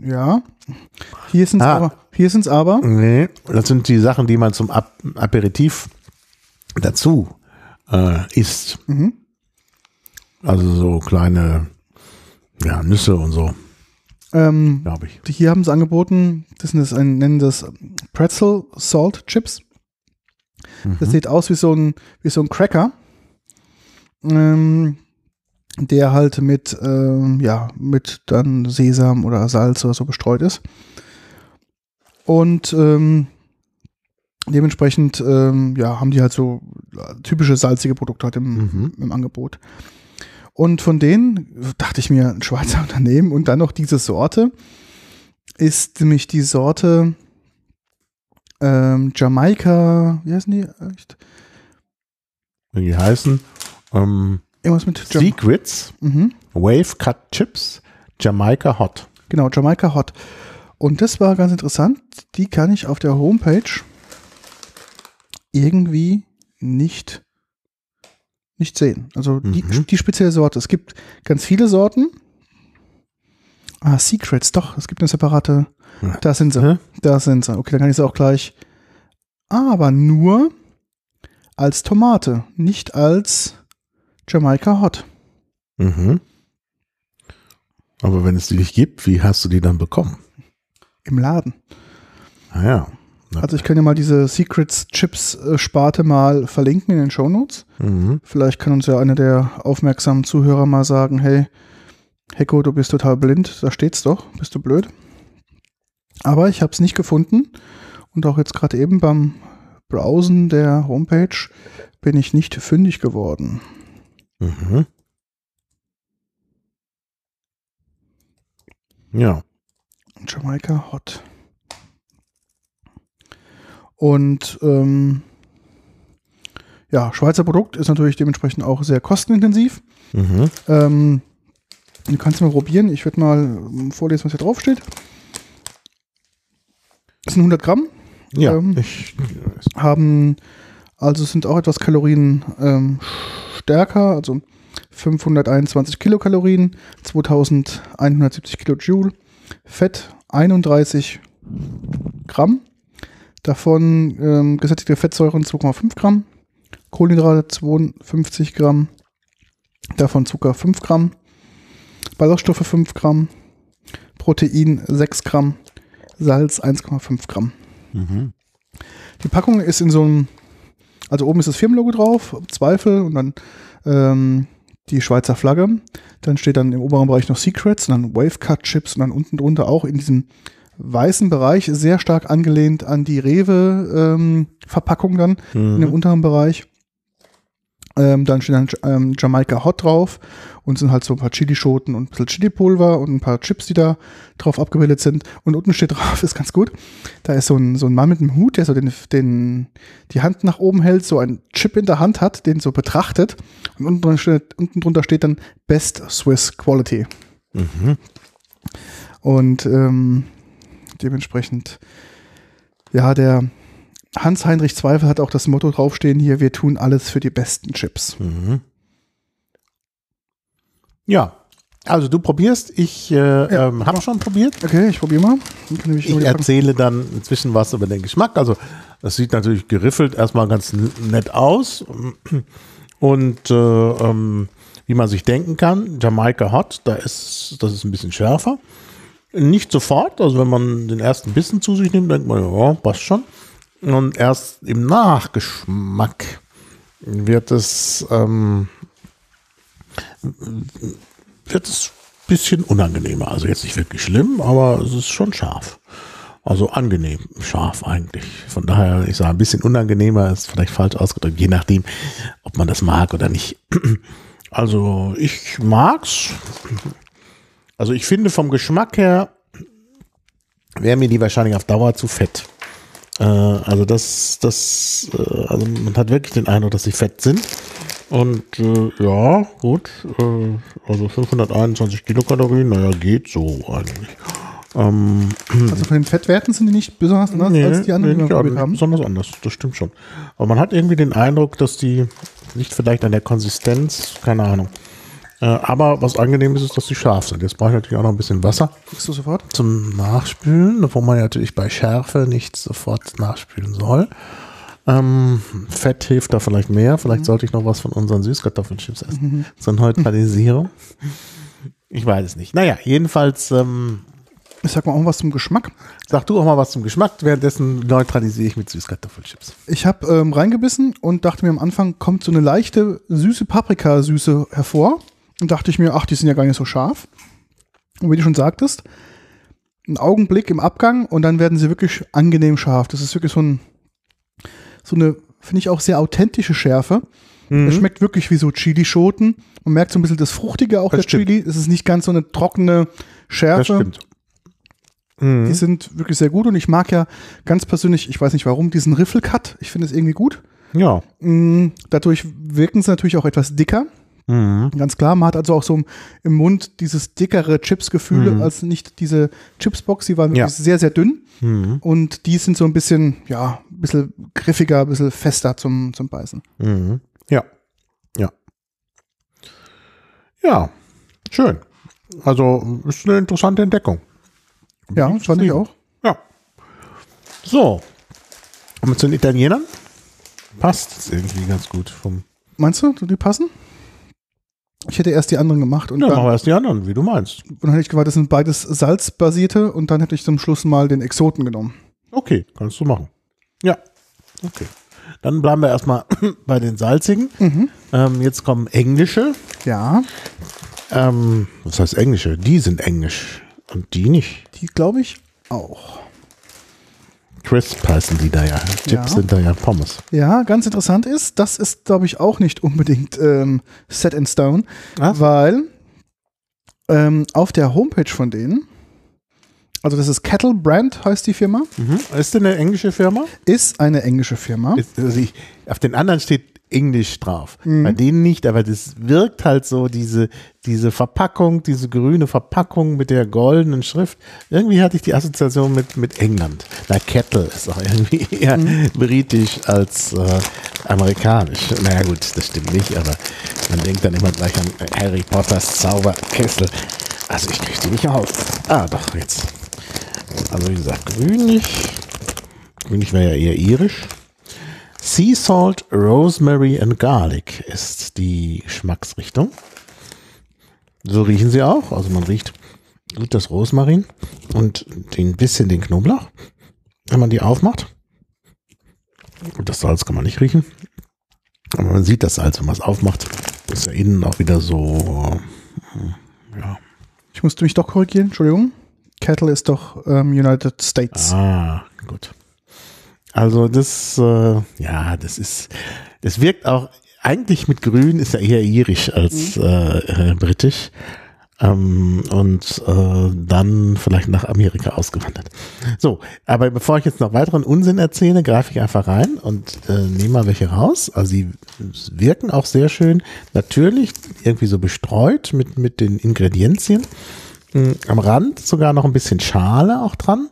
Ja. Hier sind es Ah. aber. Hier sind's aber. Nee, das sind die Sachen, die man zum Ap Aperitif dazu äh, isst. Mhm. Also so kleine ja, Nüsse und so, Ähm, glaube ich. hier haben sie angeboten. Das sind das ein, nennen das Pretzel Salt Chips. Das Mhm. sieht aus wie so ein, wie so ein Cracker. Ähm, der halt mit, ähm, ja, mit dann Sesam oder Salz oder so bestreut ist. Und ähm, dementsprechend, ähm, ja, haben die halt so typische salzige Produkte halt im, Mhm. im Angebot. Und von denen dachte ich mir, ein Schweizer Unternehmen und dann noch diese Sorte ist nämlich die Sorte ähm, Jamaika, wie heißen die? Echt? Die heißen ähm, Irgendwas mit Jam Secrets, mhm. Wave Cut Chips, Jamaica Hot. Genau, Jamaika Hot. Und das war ganz interessant. Die kann ich auf der Homepage irgendwie nicht, nicht sehen. Also die, Mhm. die spezielle Sorte. Es gibt ganz viele Sorten. Ah, Secrets, doch. Es gibt eine separate. Ja. Da sind sie. Hä? Da sind sie. Okay, dann kann ich sie auch gleich. Aber nur als Tomate, nicht als Jamaika Hot. Mhm. Aber wenn es die nicht gibt, wie hast du die dann bekommen? Im Laden. Naja. Also ich kann ja mal diese Secrets Chips äh, Sparte mal verlinken in den Shownotes. Mhm. Vielleicht kann uns ja einer der aufmerksamen Zuhörer mal sagen, hey, Hecko, du bist total blind, da steht's doch, bist du blöd. Aber ich habe es nicht gefunden und auch jetzt gerade eben beim Browsen der Homepage bin ich nicht fündig geworden. Mhm. Ja. Jamaika Hot. Und ähm, ja, Schweizer Produkt ist natürlich dementsprechend auch sehr kostenintensiv. Mhm. Ähm, du kannst mal probieren. Ich werde mal ähm, vorlesen, was hier drauf steht. Das sind 100 Gramm, Ja, Ähm, ich, haben also sind auch etwas Kalorien ähm, stärker, also 521 Kilokalorien, 2170 Kilojoule, Fett 31 Gramm, davon ähm, gesättigte Fettsäuren 2,5 Gramm, Kohlenhydrate 52 Gramm, davon Zucker 5 Gramm, Ballaststoffe 5 Gramm, Protein 6 Gramm, Salz 1,5 Gramm. mhm. Die Packung ist in so einem, also oben ist das Firmenlogo drauf, Zweifel und dann ähm, die Schweizer Flagge. Dann steht dann im oberen Bereich noch Secrets und dann Wavecut Chips und dann unten drunter auch in diesem weißen Bereich sehr stark angelehnt an die Rewe ähm, dann in dem Mhm. unteren Bereich. Ähm, dann steht dann ähm, Jamaika Hot drauf und sind halt so ein paar Chilischoten und ein bisschen Chilipulver und ein paar Chips, die da drauf abgebildet sind. Und unten steht drauf, ist ganz gut, da ist so ein, so ein Mann mit einem Hut, der so den, den, die Hand nach oben hält, so einen Chip in der Hand hat, den so betrachtet. Und unten drunter steht, unten drunter steht dann Best Swiss Quality. Mhm. Und ähm, dementsprechend, ja, der Hans-Heinrich Zweifel hat auch das Motto draufstehen hier, wir tun alles für die besten Chips. Mhm. Ja, also du probierst, ich äh, Ja. ähm, habe schon probiert. Okay, ich probiere mal. Dann kann ich Ich erzähle dann inzwischen was über den Geschmack. Also das sieht natürlich geriffelt erstmal ganz nett aus. Und äh, ähm, wie man sich denken kann, Jamaika Hot, da ist, das ist ein bisschen schärfer. Nicht sofort, also wenn man den ersten Bissen zu sich nimmt, denkt man, ja, passt schon. Und erst im Nachgeschmack wird es, ähm, wird es ein bisschen unangenehmer. Also jetzt nicht wirklich schlimm, aber es ist schon scharf. Also angenehm scharf eigentlich. Von daher, ich sage, ein bisschen unangenehmer ist vielleicht falsch ausgedrückt, je nachdem, ob man das mag oder nicht. Also ich mag's. Also ich finde vom Geschmack her wäre mir die wahrscheinlich auf Dauer zu fett. Äh, also das, das, äh, also man hat wirklich den Eindruck, dass sie fett sind. Und äh, ja, gut, äh, also 521 Kilokalorien, naja, geht so eigentlich. Ähm, Also von den Fettwerten sind die nicht besonders anders als die anderen, die wir probiert haben. besonders anders, das stimmt schon. Aber man hat irgendwie den Eindruck, dass die nicht vielleicht an der Konsistenz, keine Ahnung. Äh, aber was angenehm ist, ist, dass sie scharf sind. Jetzt brauche ich natürlich auch noch ein bisschen Wasser Kriegst du sofort? zum Nachspülen, wo man ja natürlich bei Schärfe nicht sofort nachspülen soll. Ähm, Fett hilft da vielleicht mehr. Vielleicht sollte ich noch was von unseren Süßkartoffelchips essen. Zur Neutralisierung. Ich weiß es nicht. Naja, jedenfalls ähm, Ich sag mal auch was zum Geschmack. sag du auch mal was zum Geschmack. Währenddessen neutralisiere ich mit Süßkartoffelchips. Ich habe ähm, reingebissen und dachte mir am Anfang kommt so eine leichte süße Paprikasüße hervor. Und dachte ich mir, ach, die sind ja gar nicht so scharf. Und wie du schon sagtest, ein Augenblick im Abgang und dann werden sie wirklich angenehm scharf. Das ist wirklich so ein so eine, finde ich auch sehr authentische Schärfe. Es schmeckt wirklich wie so Chilischoten. Man merkt so ein bisschen das Fruchtige auch Das der stimmt. Chili. Es ist nicht ganz so eine trockene Schärfe. Das stimmt. Mhm. Die sind wirklich sehr gut und ich mag ja ganz persönlich, ich weiß nicht warum, diesen Riffelcut. Ich finde es irgendwie gut. Ja. Mm, Dadurch wirken sie natürlich auch etwas dicker. Mhm. Ganz klar, man hat also auch so im- Mund dieses dickere Chips-Gefühl als nicht diese Chipsbox. Die waren Ja. sehr, sehr dünn. Mhm. Und die sind so ein bisschen, ja, ein bisschen griffiger, ein bisschen fester zum, zum Beißen. Mhm. Ja. Ja. Ja. Schön. Also ist eine interessante Entdeckung. Ja, Bin fand ich auch. Ja. So. Kommen wir zu den Italienern. Passt irgendwie ganz gut vom. Meinst du, die passen? Ich hätte erst die anderen gemacht und Ja, dann, machen wir erst die anderen, wie du meinst. und dann hätte ich gewartet, das sind beides salzbasierte und dann hätte ich zum Schluss mal den Exoten genommen. Okay, kannst du machen. Ja. Okay. Dann bleiben wir erstmal bei den salzigen. Mhm. Ähm, jetzt kommen englische. Ja, Ähm, was heißt englische? Die sind englisch. Und die nicht. die glaube ich auch. Crisp heißen die da ja. Chips Ja. sind da ja Pommes. Ja, ganz interessant ist, das ist, glaube ich, auch nicht unbedingt ähm, set in stone, Was? weil ähm, auf der Homepage von denen, also das ist Kettle Brand, heißt die Firma, Mhm. Ist denn eine englische Firma? ist eine englische Firma. Ist, also ich, auf den anderen steht Englisch drauf. Bei denen nicht, aber das wirkt halt so, diese, diese Verpackung, diese grüne Verpackung mit der goldenen Schrift. Irgendwie hatte ich die Assoziation mit, mit England. Na, Kettle ist auch irgendwie eher britisch als äh, amerikanisch. Naja gut, das stimmt nicht, aber man denkt dann immer gleich an Harry Potters Zauberkessel. Also ich kriege die nicht auf. Ah, doch, jetzt. Also wie gesagt, grünlich. Grünlich wäre ja eher irisch. Sea Salt, Rosemary and Garlic ist die Geschmacksrichtung. So riechen sie auch. Also man riecht gut das Rosmarin und ein bisschen den Knoblauch, wenn man die aufmacht. Und das Salz kann man nicht riechen. Aber man sieht das Salz, wenn man es aufmacht. Ist ja innen auch wieder so, äh, ja. Ich musste mich doch korrigieren, Entschuldigung. Kettle ist doch ähm, United States. Ah, gut. Also das, äh, ja, das ist, das wirkt auch, eigentlich mit Grün ist ja eher irisch als äh, äh, britisch. Ähm, und äh, dann vielleicht nach Amerika ausgewandert. So, aber bevor ich jetzt noch weiteren Unsinn erzähle, greife ich einfach rein und äh, nehme mal welche raus. Also sie wirken auch sehr schön, natürlich irgendwie so bestreut mit, mit den Ingredienzien. Mm, Am Rand sogar noch ein bisschen Schale auch dran.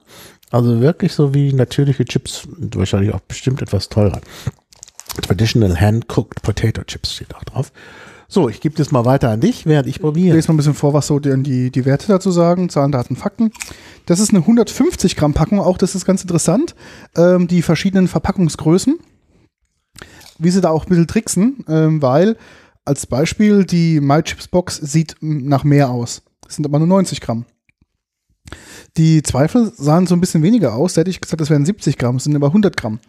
Also wirklich so wie natürliche Chips wahrscheinlich auch bestimmt etwas teurer. Traditional Hand-Cooked Potato Chips steht auch drauf. So, ich gebe das mal weiter an dich, während ich probiere. lese mal ein bisschen vor, was so die, die, die Werte dazu sagen. Zahlen, Daten, Fakten. Das ist eine 150 Gramm Packung, auch das ist ganz interessant. Ähm, die verschiedenen Verpackungsgrößen. Wie sie da auch ein bisschen tricksen, ähm, weil als Beispiel die My Chips Box sieht nach mehr aus. Das sind aber nur 90 Gramm. Die Zweifel sahen so ein bisschen weniger aus. Da hätte ich gesagt, das wären 70 Gramm, das sind aber 100 Gramm.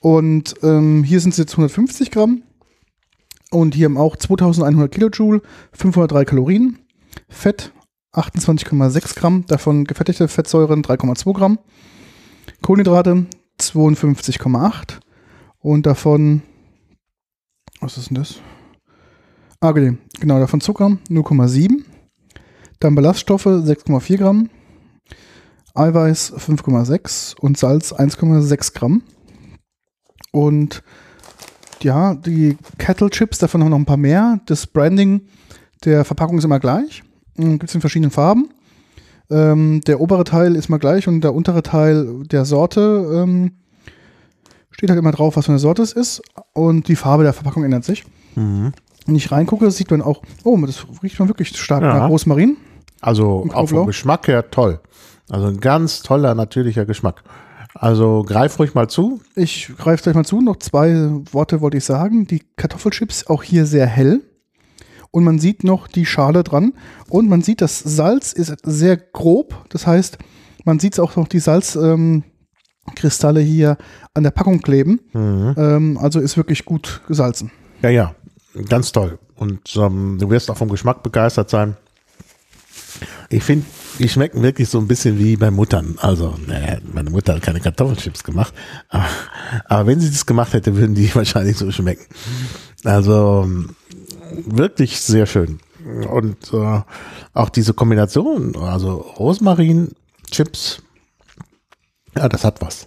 Und ähm, hier sind es jetzt 150 Gramm. Und hier haben auch 2100 Kilojoule, 503 Kalorien, Fett 28,6 Gramm, davon gefettigte Fettsäuren 3,2 Gramm, Kohlenhydrate 52,8 und davon, was ist denn das? Ah, okay, genau, davon Zucker 0,7, dann Ballaststoffe 6,4 Gramm, Eiweiß 5,6 und Salz 1,6 Gramm. Und ja, die Kettle Chips, davon haben wir noch ein paar mehr. Das Branding der Verpackung ist immer gleich. Gibt es in verschiedenen Farben. Ähm, der obere Teil ist mal gleich und der untere Teil der Sorte ähm, steht halt immer drauf, was für eine Sorte es ist. Und die Farbe der Verpackung ändert sich. Mhm. Wenn ich reingucke, sieht man auch, oh, das riecht man wirklich stark Ja. nach Rosmarin. Also auch vom? Geschmack her toll. Also ein ganz toller, natürlicher Geschmack. Also greif ruhig mal zu. Ich greife gleich mal zu. Noch zwei Worte wollte ich sagen. Die Kartoffelchips auch hier sehr hell. Und man sieht noch die Schale dran. Und man sieht, das Salz ist sehr grob. Das heißt, man sieht auch noch die Salzkristalle ähm, hier an der Packung kleben. Ähm, also ist wirklich gut gesalzen. Ja, ja, ganz toll. Und ähm, du wirst auch vom Geschmack begeistert sein. Ich finde, die schmecken wirklich so ein bisschen wie bei Muttern. Also, naja, meine Mutter hat keine Kartoffelchips gemacht. Aber, aber wenn sie das gemacht hätte, würden die wahrscheinlich so schmecken. Also, wirklich sehr schön. Und äh, auch diese Kombination, also Rosmarin, Chips, ja, das hat was.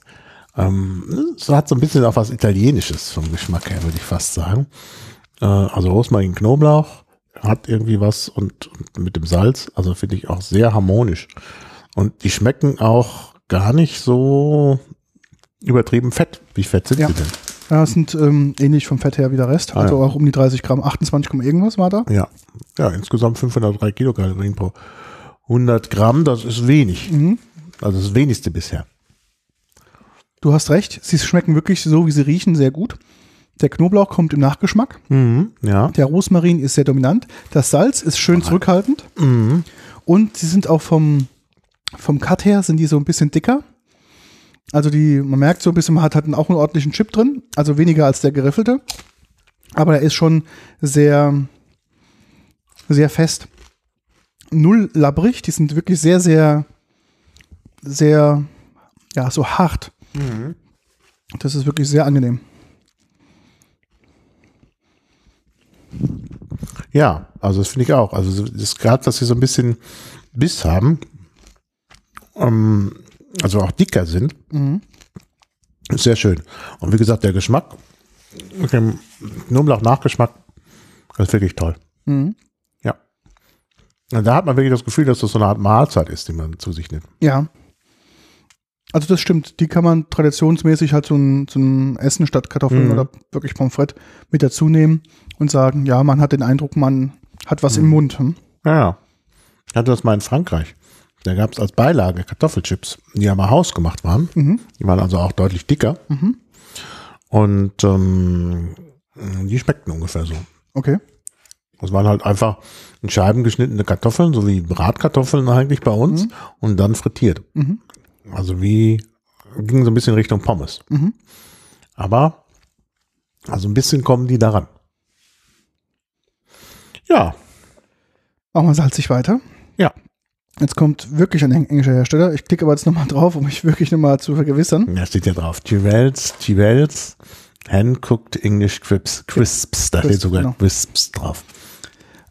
Ähm, es hat so ein bisschen auch was Italienisches vom Geschmack her, würde ich fast sagen. Äh, also Rosmarin, Knoblauch hat irgendwie was und, und mit dem Salz, also finde ich auch sehr harmonisch. Und die schmecken auch gar nicht so übertrieben fett. Wie fett sind Ja. sie denn? Ja, es sind ähm, ähnlich vom Fett her wie der Rest. Ah, also ja. auch um die 30 Gramm. 28, Komma irgendwas war da. Ja, ja, insgesamt 503 Kilokalorien pro 100 Gramm, das ist wenig. Mhm. Also das wenigste bisher. Du hast recht. Sie schmecken wirklich so, wie sie riechen, sehr gut. Der Knoblauch kommt im Nachgeschmack. Mhm, ja. Der Rosmarin ist sehr dominant. Das Salz ist schön zurückhaltend. Mhm. Und sie sind auch vom, vom Cut her, sind die so ein bisschen dicker. Also die, man merkt so ein bisschen, man hat halt auch einen ordentlichen Chip drin. Also weniger als der geriffelte. Aber er ist schon sehr, sehr fest. Null labbrig. Die sind wirklich sehr, sehr, sehr, ja, so hart. Das ist wirklich sehr angenehm. Ja, also das finde ich auch. Also das ist gerade, dass sie so ein bisschen Biss haben, ähm, also auch dicker sind, Mhm. ist sehr schön. Und wie gesagt, der Geschmack, mit dem Knoblauch-Nachgeschmack, das ist wirklich toll. Mhm. Ja. Und da hat man wirklich das Gefühl, dass das so eine Art Mahlzeit ist, die man zu sich nimmt. Ja. Also das stimmt. Die kann man traditionsmäßig halt zum, zum Essen statt Kartoffeln Mhm. oder wirklich Pommes frites mit dazu nehmen und sagen, ja, man hat den Eindruck, man hat was im Mund. Hm? Ja, ja. Ich hatte das mal in Frankreich. Da gab es als Beilage Kartoffelchips, die aber hausgemacht waren. Mhm. Die waren also auch deutlich dicker. Mhm. Und ähm, die schmeckten ungefähr so. Okay. Das waren halt einfach in Scheiben geschnittene Kartoffeln, so wie Bratkartoffeln eigentlich bei uns, und dann frittiert. Mhm. Also wie, ging so ein bisschen Richtung Pommes. Mhm. Aber, also ein bisschen kommen die daran. Ja, Machen wir salzig weiter. Ja. Jetzt kommt wirklich ein eng- englischer Hersteller. Ich klicke aber jetzt nochmal drauf, um mich wirklich nochmal zu vergewissern. da steht ja drauf. Tyrells, Tyrells, Hand-cooked English Crisps, Crisps, da steht Crisps, sogar genau. Crisps drauf.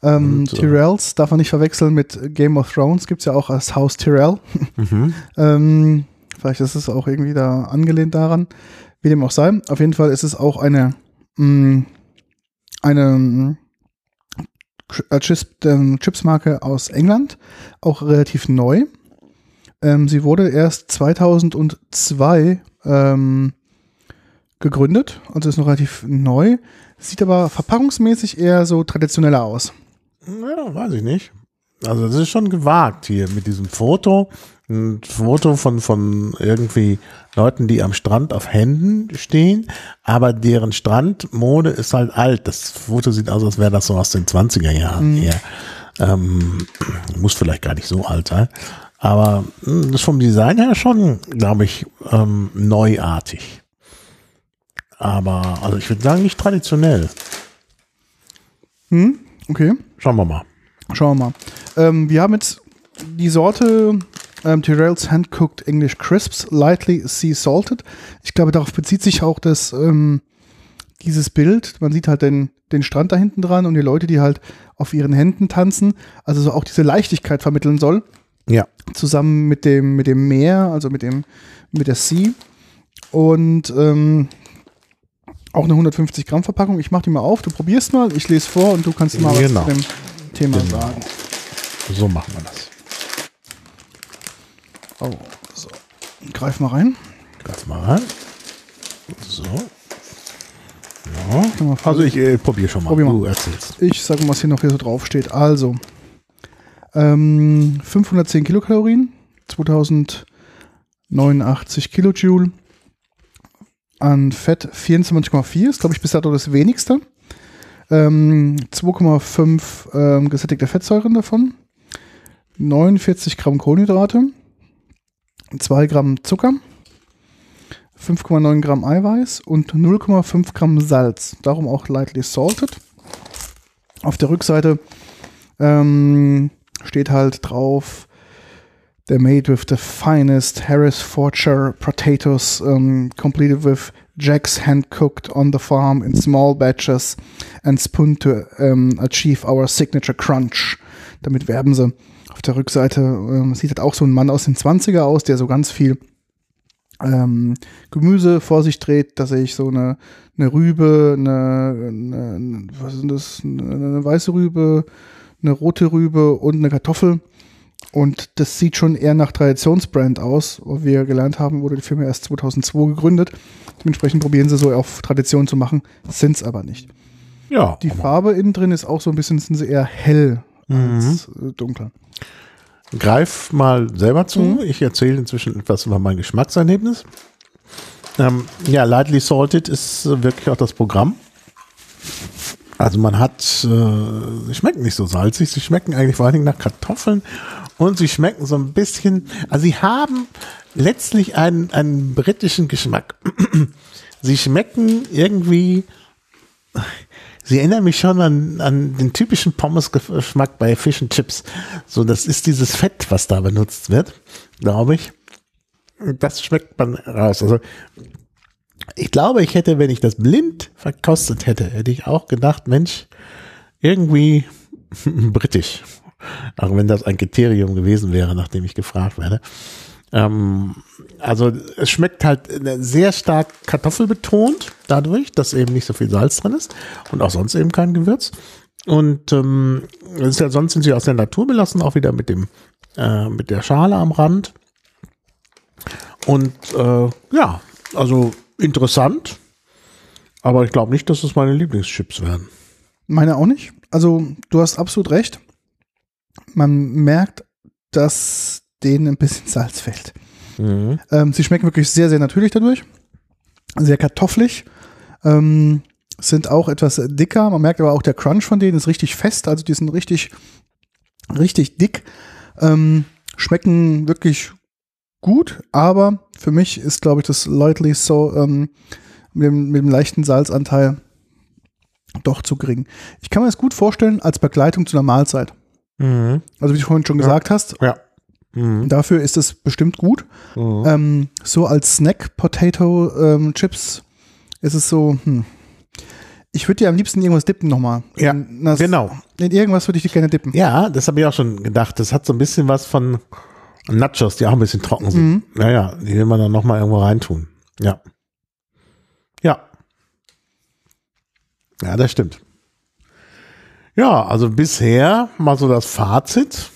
Ähm, Und, äh, Tyrells darf man nicht verwechseln mit Game of Thrones. Gibt es ja auch als Haus Tyrell. Mhm. Ähm, vielleicht ist es auch irgendwie da angelehnt daran. Wie dem auch sei. Auf jeden Fall ist es auch eine, mh, eine mh, äh, Chips, ähm, Chipsmarke aus England. Auch relativ neu. Ähm, sie wurde erst 2002 ähm, gegründet. Also ist noch relativ neu. Sieht aber verpackungsmäßig eher so traditioneller aus. Ja, weiß ich nicht. Also das ist schon gewagt hier mit diesem Foto. Ein Foto von, von irgendwie Leuten, die am Strand auf Händen stehen, aber deren Strandmode ist halt alt. Das Foto sieht aus, als wäre das so aus den 20er Jahren her. Ähm, muss vielleicht gar nicht so alt sein. Aber mh, das ist vom Design her schon, glaube ich, ähm, neuartig. Aber, also ich würde sagen, nicht traditionell. Hm? Okay. Schauen wir mal. Schauen wir mal. Ähm, wir haben jetzt die Sorte ähm, Tyrell's Hand-Cooked English Crisps, lightly sea salted. Ich glaube, darauf bezieht sich auch das, ähm, dieses Bild. Man sieht halt den, den Strand da hinten dran und die Leute, die halt auf ihren Händen tanzen. Also so auch diese Leichtigkeit vermitteln soll. Ja. zusammen mit dem, mit dem Meer, also mit dem, mit der Sea. Und ähm, auch eine 150 Gramm Verpackung. Ich mache die mal auf, du probierst mal, ich lese vor und du kannst mal Genau. was zu dem Thema Genau. sagen. So machen wir das. Oh, so. Greif mal rein. Greif mal rein. So. Ja. Also ich äh, probiere schon mal. Probier mal. Du erzählst. Ich sage mal, was hier noch hier so drauf steht. Also, ähm, 510 Kilokalorien, 2089 Kilojoule, an Fett 24,4, ist glaube ich bis dato das wenigste. Ähm, 2,5 ähm, gesättigte Fettsäuren davon, 49 Gramm Kohlenhydrate, 2 Gramm Zucker, 5,9 Gramm Eiweiß und 0,5 Gramm Salz. Darum auch lightly salted. Auf der Rückseite ähm, steht halt drauf, they're made with the finest Harris Forcher potatoes, um, completed with jacks hand cooked on the farm in small batches and spoon to um, achieve our signature crunch. Damit werben sie. Auf der Rückseite ähm, sieht halt auch so ein Mann aus den 20er aus, der so ganz viel ähm, Gemüse vor sich dreht. Da sehe ich so eine, eine Rübe, eine, eine, was ist das? Eine weiße Rübe, eine rote Rübe und eine Kartoffel. Und das sieht schon eher nach Traditionsbrand aus. Wie wir gelernt haben, wurde die Firma erst 2002 gegründet. Dementsprechend probieren sie so auf Tradition zu machen, sind es aber nicht. Ja. Die Farbe innen drin ist auch so ein bisschen, sind sie eher hell als äh, dunkler. Greif mal selber zu. Mhm. Ich erzähle inzwischen etwas über mein Geschmackserlebnis. Ähm, ja, Lightly Salted ist äh, wirklich auch das Programm. Also man hat, äh, sie schmecken nicht so salzig, sie schmecken eigentlich vor allen Dingen nach Kartoffeln und sie schmecken so ein bisschen, also sie haben letztlich einen, einen britischen Geschmack. sie schmecken irgendwie, Sie erinnern mich schon an, an den typischen Pommes-Geschmack bei Fish and Chips. So, das ist dieses Fett, was da benutzt wird, glaube ich. Das schmeckt man raus. Also, ich glaube, ich hätte, wenn ich das blind verkostet hätte, hätte ich auch gedacht, Mensch, irgendwie britisch. Auch wenn das ein Kriterium gewesen wäre, nachdem ich gefragt werde. Ähm, also es schmeckt halt sehr stark kartoffelbetont dadurch, dass eben nicht so viel Salz drin ist und auch sonst eben kein Gewürz. Und ähm, ist ja, sonst sind sie aus der Natur belassen, auch wieder mit dem äh, mit der Schale am Rand. Und äh, ja, also interessant, aber ich glaube nicht, dass es meine Lieblingschips werden. Meine auch nicht. Also, du hast absolut recht. Man merkt, dass denen ein bisschen Salz fehlt. Mhm. Ähm, sie schmecken wirklich sehr, sehr natürlich dadurch. Sehr kartoffelig. Ähm, sind auch etwas dicker. Man merkt aber auch, der Crunch von denen ist richtig fest. Also die sind richtig, richtig dick. Ähm, schmecken wirklich gut, aber für mich ist, glaube ich, das Lightly so ähm, mit, dem, mit dem leichten Salzanteil doch zu gering. Ich kann mir das gut vorstellen als Begleitung zu einer Mahlzeit. Mhm. Also wie du vorhin schon Ja. gesagt hast, Ja. Mhm. dafür ist es bestimmt gut. Mhm. Ähm, so als Snack Potato ähm, Chips ist es so, hm. ich würde dir am liebsten irgendwas dippen nochmal. Ja, In das- genau. In irgendwas würde ich dir gerne dippen. Ja, das habe ich auch schon gedacht. Das hat so ein bisschen was von Nachos, die auch ein bisschen trocken sind. Mhm. Naja, die will man dann nochmal irgendwo reintun. Ja. Ja. Ja, das stimmt. Ja, also bisher mal so das Fazit.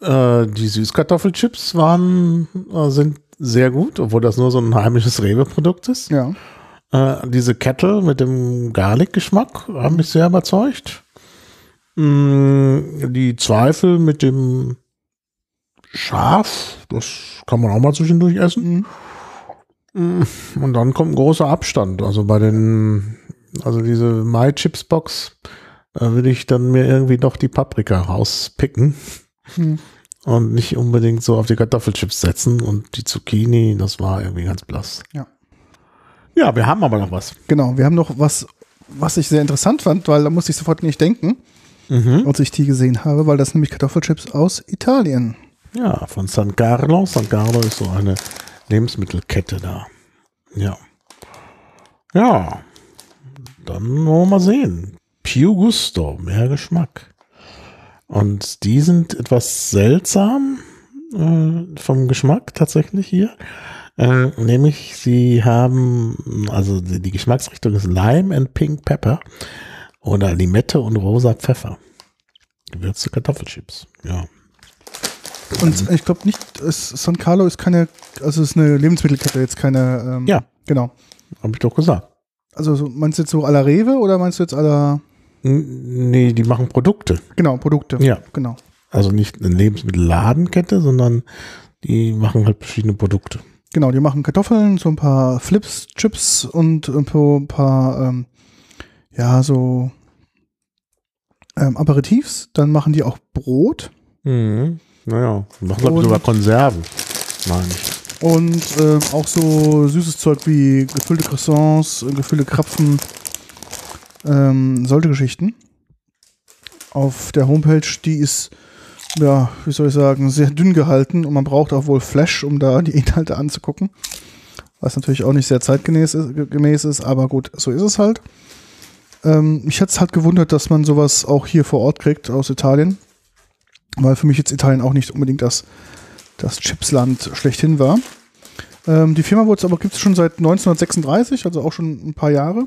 Äh, die Süßkartoffelchips waren, äh, sind sehr gut, obwohl das nur so ein heimisches Rewe-Produkt ist. Ja. Äh, diese Kettle mit dem Garlic-Geschmack haben mich sehr überzeugt. Mm, die Zweifel mit dem Schaf, das kann man auch mal zwischendurch essen. Mhm. Mm, Und dann kommt ein großer Abstand. Also bei den, also diese My Chips Box, da will ich dann mir irgendwie doch die Paprika rauspicken Mhm. und nicht unbedingt so auf die Kartoffelchips setzen und die Zucchini, das war irgendwie ganz blass. Ja. Ja, wir haben aber noch was. Genau, wir haben noch was, was ich sehr interessant fand, weil da musste ich sofort nicht denken, Mhm. als ich die gesehen habe, weil das sind nämlich Kartoffelchips aus Italien. Ja, von San Carlo. San Carlo ist so eine Lebensmittelkette da. Ja. Ja. Dann wollen wir mal sehen. Più Gusto, mehr Geschmack. Und die sind etwas seltsam äh, vom Geschmack tatsächlich hier. Äh, nämlich sie haben, also die, die Geschmacksrichtung ist Lime and Pink Pepper oder Limette und rosa Pfeffer. Gewürzte Kartoffelchips, ja. Und ich glaube nicht, es, San Carlo ist keine, also ist eine Lebensmittelkette, jetzt keine. Ähm, Ja. Genau. Habe ich doch gesagt. Also so, meinst du jetzt so à la Rewe oder meinst du jetzt à la, Nee, die machen Produkte. genau, Produkte? Ja. Genau. Also nicht eine Lebensmittelladenkette, sondern die machen halt verschiedene Produkte. Genau, die machen Kartoffeln, so ein paar Flips, Chips und ein paar, ähm, ja, so ähm, Aperitifs. Dann machen die auch Brot Mhm. Naja, machen glaube ich sogar Konserven, meine ich. und ähm, auch so süßes Zeug wie gefüllte Croissants, äh, gefüllte Krapfen, ähm, solche Geschichten. Auf der Homepage, die ist, ja, wie soll ich sagen, sehr dünn gehalten und man braucht auch wohl Flash, um da die Inhalte anzugucken. Was natürlich auch nicht sehr zeitgemäß ist, aber gut, so ist es halt. Ähm, mich hat es halt gewundert, dass man sowas auch hier vor Ort kriegt aus Italien. Weil für mich jetzt Italien auch nicht unbedingt das, das Chipsland schlechthin war. Ähm, die Firma wurde aber gibt es schon seit 1936, also auch schon ein paar Jahre.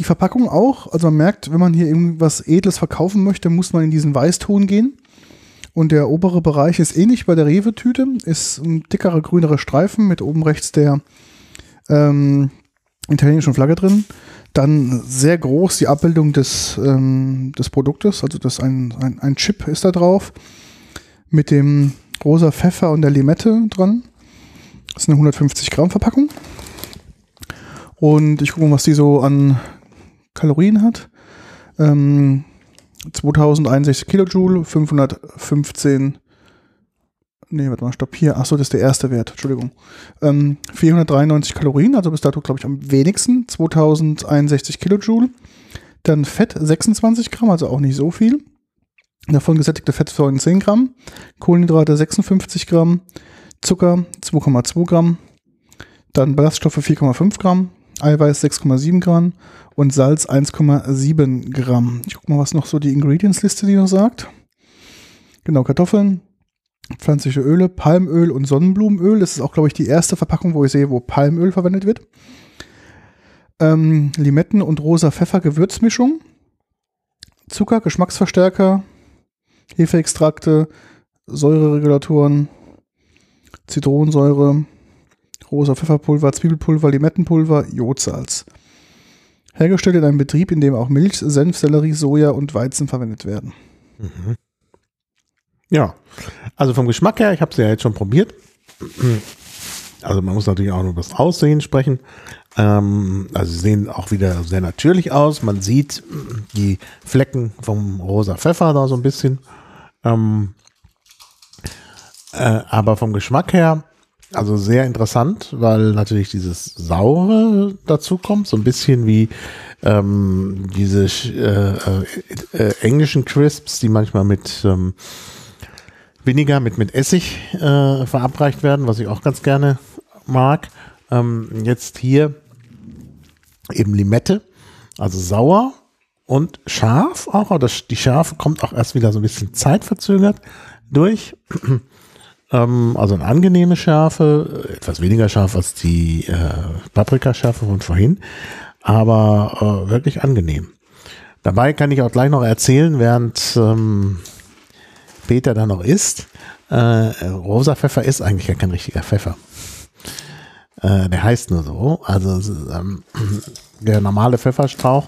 Die Verpackung auch, also man merkt, wenn man hier irgendwas Edles verkaufen möchte, muss man in diesen Weißton gehen. Und der obere Bereich ist ähnlich bei der Rewe-Tüte, ist ein dickerer grünerer Streifen mit oben rechts der ähm, italienischen Flagge drin. Dann sehr groß die Abbildung des, ähm, des Produktes, also das ein, ein, ein Chip ist da drauf mit dem rosa Pfeffer und der Limette dran. Das ist eine 150 Gramm Verpackung. Und ich gucke mal, was die so an Kalorien hat. Ähm, 2061 Kilojoule, 515. Nee, warte mal, stopp hier. Achso, das ist der erste Wert, Entschuldigung. Ähm, 493 Kalorien, also bis dato, glaube ich, am wenigsten. 2061 Kilojoule. Dann Fett 26 Gramm, also auch nicht so viel. Davon gesättigte Fettsäuren 10 Gramm. Kohlenhydrate 56 Gramm. Zucker 2,2 Gramm. Dann Ballaststoffe 4,5 Gramm. Eiweiß 6,7 Gramm. Und Salz 1,7 Gramm. Ich gucke mal, was noch so die Ingredients-Liste die noch sagt. Genau, Kartoffeln, pflanzliche Öle, Palmöl und Sonnenblumenöl. Das ist auch, glaube ich, die erste Verpackung, wo ich sehe, wo Palmöl verwendet wird. Ähm, Limetten und rosa Pfeffer Gewürzmischung. Zucker, Geschmacksverstärker, Hefeextrakte, Säureregulatoren, Zitronensäure, rosa Pfefferpulver, Zwiebelpulver, Limettenpulver, Jodsalz. Hergestellt in einem Betrieb, in dem auch Milch, Senf, Sellerie, Soja und Weizen verwendet werden. Ja, also vom Geschmack her, ich habe sie ja jetzt schon probiert. Also man muss natürlich auch nur das Aussehen sprechen. Ähm, also sie sehen auch wieder sehr natürlich aus. Man sieht die Flecken vom rosa Pfeffer da so ein bisschen. Ähm, äh, aber vom Geschmack her, also sehr interessant, weil natürlich dieses Saure dazu kommt, so ein bisschen wie ähm, diese äh, äh, äh, englischen Crisps, die manchmal mit ähm, weniger mit, mit Essig äh, verabreicht werden, was ich auch ganz gerne mag. Ähm, jetzt hier eben Limette, also sauer und scharf auch. Das, die Schärfe kommt auch erst wieder so ein bisschen zeitverzögert durch. Ähm, also eine angenehme Schärfe, etwas weniger scharf als die äh, Paprikaschärfe von vorhin, aber äh, wirklich angenehm. Dabei kann ich auch gleich noch erzählen, während ähm, Peter da noch isst. Äh, rosa Pfeffer ist eigentlich ja kein richtiger Pfeffer. Äh, der heißt nur so. Also ähm, der normale Pfefferstrauch,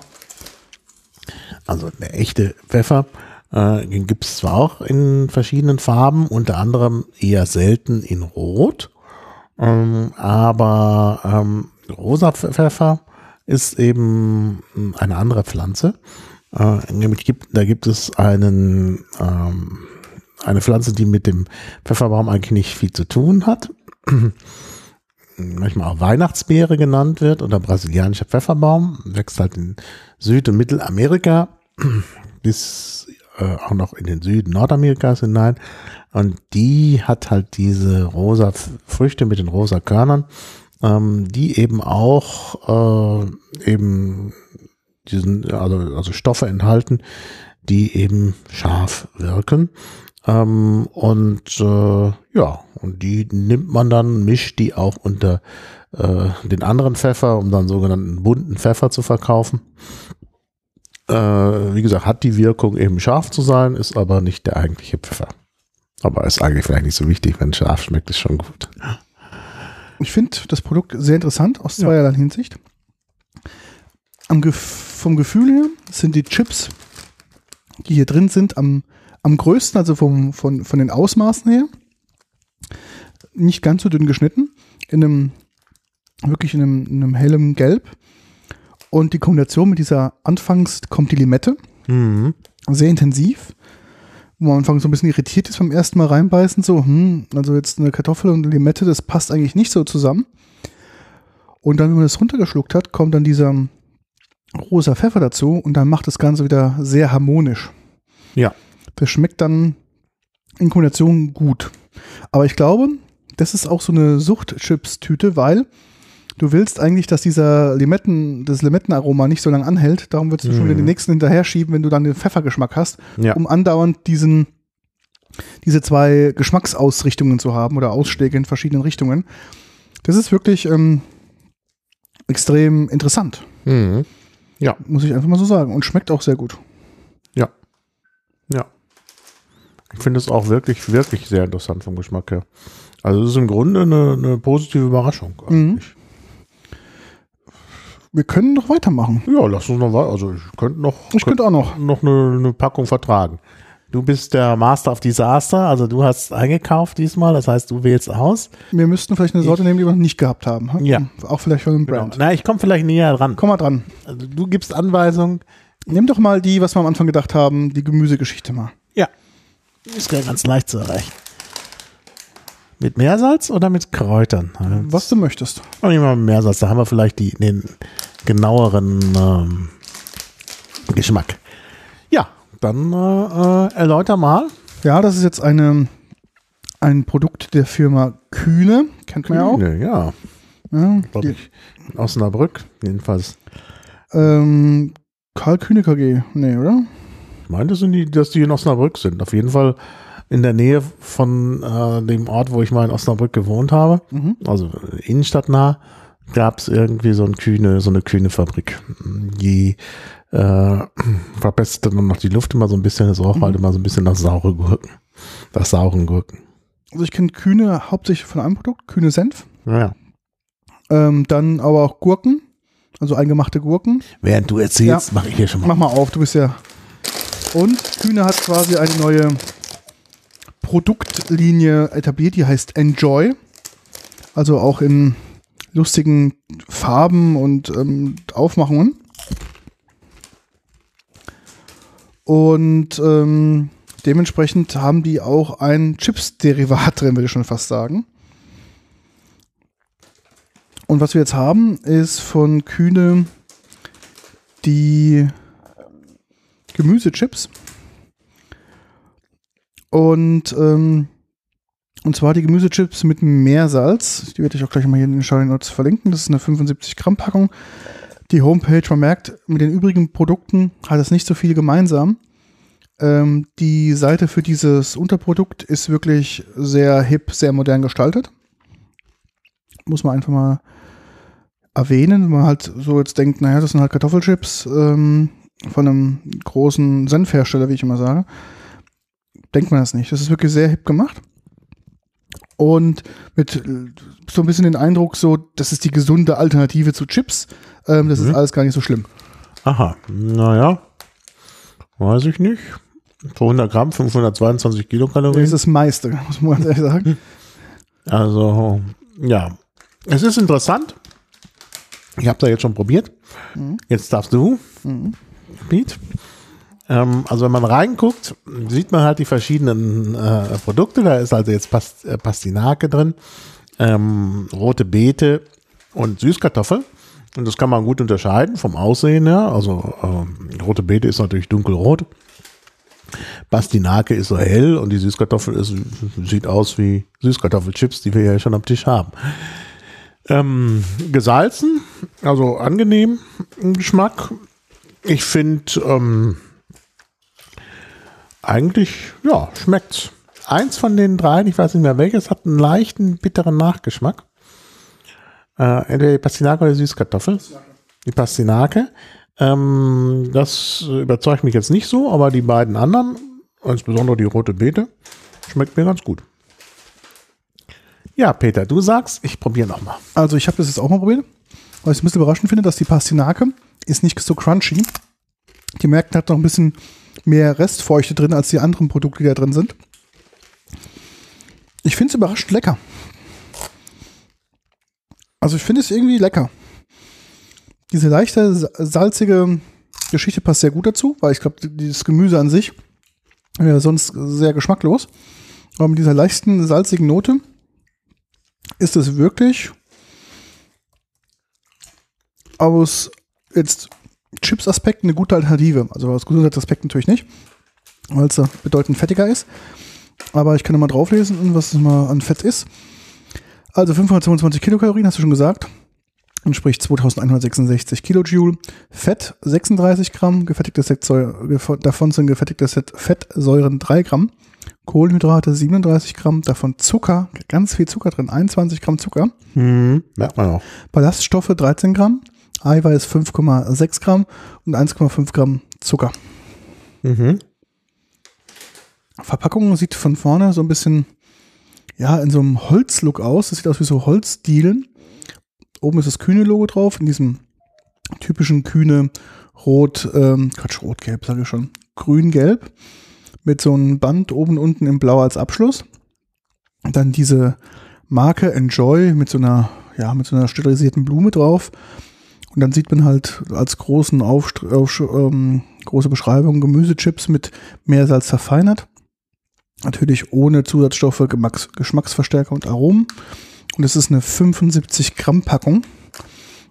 also der echte Pfeffer, äh, gibt es zwar auch in verschiedenen Farben, unter anderem eher selten in Rot, ähm, aber ähm, rosa Pfeffer ist eben eine andere Pflanze. Äh, nämlich gibt, da gibt es einen ähm, eine Pflanze, die mit dem Pfefferbaum eigentlich nicht viel zu tun hat. Manchmal auch Weihnachtsbeere genannt wird oder brasilianischer Pfefferbaum. Wächst halt in Süd- und Mittelamerika bis äh, auch noch in den Süden Nordamerikas hinein. Und die hat halt diese rosa Früchte mit den rosa Körnern, ähm, die eben auch äh, eben diesen, also, also Stoffe enthalten, die eben scharf wirken. Ähm, und äh, ja, und die nimmt man dann, mischt die auch unter äh, den anderen Pfeffer, um dann sogenannten bunten Pfeffer zu verkaufen. Äh, wie gesagt, hat die Wirkung eben scharf zu sein, ist aber nicht der eigentliche Pfeffer. Aber ist eigentlich vielleicht nicht so wichtig, wenn scharf schmeckt, ist schon gut. Ich finde das Produkt sehr interessant aus zweierlei ja. Hinsicht. Am Gef vom Gefühl her sind die Chips, die hier drin sind, am, am größten, also vom, von, von den Ausmaßen her. Nicht ganz so dünn geschnitten, in einem wirklich in einem, in einem hellem Gelb. Und die Kombination mit dieser, anfangs kommt die Limette, mhm. sehr intensiv wo man am Anfang so ein bisschen irritiert ist beim ersten Mal reinbeißen, so, hm, also jetzt eine Kartoffel und eine Limette, das passt eigentlich nicht so zusammen. Und dann, wenn man das runtergeschluckt hat, kommt dann dieser rosa Pfeffer dazu und dann macht das Ganze wieder sehr harmonisch. Ja. Das schmeckt dann in Kombination gut. Aber ich glaube, das ist auch so eine Suchtchips-Tüte, weil du willst eigentlich, dass dieser Limetten, das Limettenaroma nicht so lange anhält. Darum würdest du mhm. schon den nächsten hinterher schieben, wenn du dann den Pfeffergeschmack hast, ja. um andauernd diesen, diese zwei Geschmacksausrichtungen zu haben oder Ausschläge in verschiedenen Richtungen. Das ist wirklich ähm, extrem interessant. Mhm. Ja. Muss ich einfach mal so sagen. Und schmeckt auch sehr gut. Ja. Ja. Ich finde es auch wirklich, wirklich sehr interessant vom Geschmack her. Also es ist im Grunde eine, eine positive Überraschung eigentlich. Mhm. Wir können noch weitermachen. Ja, lass uns noch weiter. Also ich könnte noch. Ich könnte auch noch. Noch eine, eine Packung vertragen. Du bist der Master of Disaster, also du hast eingekauft diesmal, das heißt, du wählst aus. Wir müssten vielleicht eine Sorte ich, nehmen, die wir noch nicht gehabt haben. Ja. Auch vielleicht von einem genau. Brand. Na, ich komme vielleicht näher dran. Komm mal dran. Also du gibst Anweisungen. Nimm doch mal die, was wir am Anfang gedacht haben, die Gemüsegeschichte mal. Ja. Ist ganz leicht zu erreichen. Mit Meersalz oder mit Kräutern? Was du möchtest. Und mal mit Meersalz, da haben wir vielleicht die, den genaueren ähm, Geschmack. Ja, dann äh, äh, erläuter mal. Ja, das ist jetzt eine, ein Produkt der Firma Kühne, kennt man Kühne, ja auch. Ja, ja Glaube ich, in Osnabrück, jedenfalls. Ähm, Karl Kühne KG, nee, oder? Ich meine, das sind die, dass die in Osnabrück sind. Auf jeden Fall in der Nähe von äh, dem Ort, wo ich mal in Osnabrück gewohnt habe, mhm. also innenstadtnah, gab es irgendwie so, ein kühne, so eine kühne Fabrik. Die äh, verbesserte dann noch die Luft immer so ein bisschen, es roch mhm. halt immer so ein bisschen nach saure Gurken. Nach sauren Gurken. Also ich kenne Kühne hauptsächlich von einem Produkt, Kühne Senf. Ja. Ähm, dann aber auch Gurken, also eingemachte Gurken. Während du erzählst, ja. mache ich hier schon mal. Mach mal auf, du bist ja. Und Kühne hat quasi eine neue Produktlinie etabliert, die heißt Enjoy. Also auch in lustigen Farben und ähm, Aufmachungen. Und ähm, dementsprechend haben die auch ein Chips-Derivat drin, würde ich schon fast sagen. Und was wir jetzt haben, ist von Kühne die Gemüsechips. Und, ähm, und zwar die Gemüsechips mit Meersalz. Die werde ich auch gleich mal hier in den Show Notes verlinken. Das ist eine 75 Gramm Packung. Die Homepage, man merkt, mit den übrigen Produkten hat es nicht so viel gemeinsam. Ähm, die Seite für dieses Unterprodukt ist wirklich sehr hip, sehr modern gestaltet. Muss man einfach mal erwähnen, wenn man halt so jetzt denkt, naja, das sind halt Kartoffelchips ähm, von einem großen Senfhersteller, wie ich immer sage denkt man das nicht. Das ist wirklich sehr hip gemacht. Und mit so ein bisschen den Eindruck, so, das ist die gesunde Alternative zu Chips. Ähm, das mhm. ist alles gar nicht so schlimm. Aha, naja, weiß ich nicht. Für 100 Gramm, 522 Kilokalorien. Das ist das meiste, muss man ganz ehrlich sagen. Also, ja. Es ist interessant. Ich habe da jetzt schon probiert. Mhm. Jetzt darfst du, mhm. Pete. Ähm, also wenn man reinguckt, sieht man halt die verschiedenen äh, Produkte. Da ist also jetzt Past äh, Pastinake drin, ähm, rote Beete und Süßkartoffel. Und das kann man gut unterscheiden vom Aussehen her. Also ähm, rote Beete ist natürlich dunkelrot. Pastinake ist so hell und die Süßkartoffel ist, sieht aus wie Süßkartoffelchips, die wir ja schon am Tisch haben. Ähm, gesalzen, also angenehm im Geschmack. Ich finde, ähm, Eigentlich, ja, schmeckt's. Eins von den dreien, ich weiß nicht mehr welches, hat einen leichten bitteren Nachgeschmack. Äh, entweder die Pastinake oder die Süßkartoffel. Die Pastinake. Ähm, das überzeugt mich jetzt nicht so, aber die beiden anderen, insbesondere die rote Beete, schmeckt mir ganz gut. Ja, Peter, du sagst, ich probiere nochmal. Also ich habe das jetzt auch mal probiert. Was ich ein bisschen überraschend finde, dass die Pastinake ist nicht so crunchy. Die merkt hat noch ein bisschen mehr Restfeuchte drin als die anderen Produkte, die da drin sind. Ich finde es überraschend lecker. Also ich finde es irgendwie lecker. Diese leichte, salzige Geschichte passt sehr gut dazu, weil ich glaube, dieses Gemüse an sich wäre sonst sehr geschmacklos. Aber mit dieser leichten, salzigen Note ist es wirklich aus jetzt Chips-Aspekt eine gute Alternative. Also aus Gesundheitsaspekt natürlich nicht, weil es bedeutend fettiger ist. Aber ich kann mal drauflesen, was es mal an Fett ist. Also 522 Kilokalorien, hast du schon gesagt. Entspricht 2166 Kilojoule. Fett 36 Gramm, gefettigtes davon sind gefettigte Fettsäuren 3 Gramm. Kohlenhydrate 37 Gramm, davon Zucker, ganz viel Zucker drin, 21 Gramm Zucker. Mhm, merkt man auch. Ballaststoffe 13 Gramm, Eiweiß 5,6 Gramm und 1,5 Gramm Zucker. Mhm. Verpackung sieht von vorne so ein bisschen, ja, in so einem Holzlook aus. Das sieht aus wie so Holzdielen. Oben ist das Kühne-Logo drauf, in diesem typischen Kühne Rot, ähm, Quatsch, Rot-Gelb, sage ich schon, Grün-Gelb mit so einem Band oben und unten in Blau als Abschluss. Und dann diese Marke Enjoy mit so einer, ja, mit so einer sterilisierten Blume drauf. Und dann sieht man halt als großen Aufst auf, ähm, große Beschreibung Gemüsechips mit Meersalz verfeinert. Natürlich ohne Zusatzstoffe, Geschmacks Geschmacksverstärker und Aromen. Und es ist eine 75 Gramm Packung.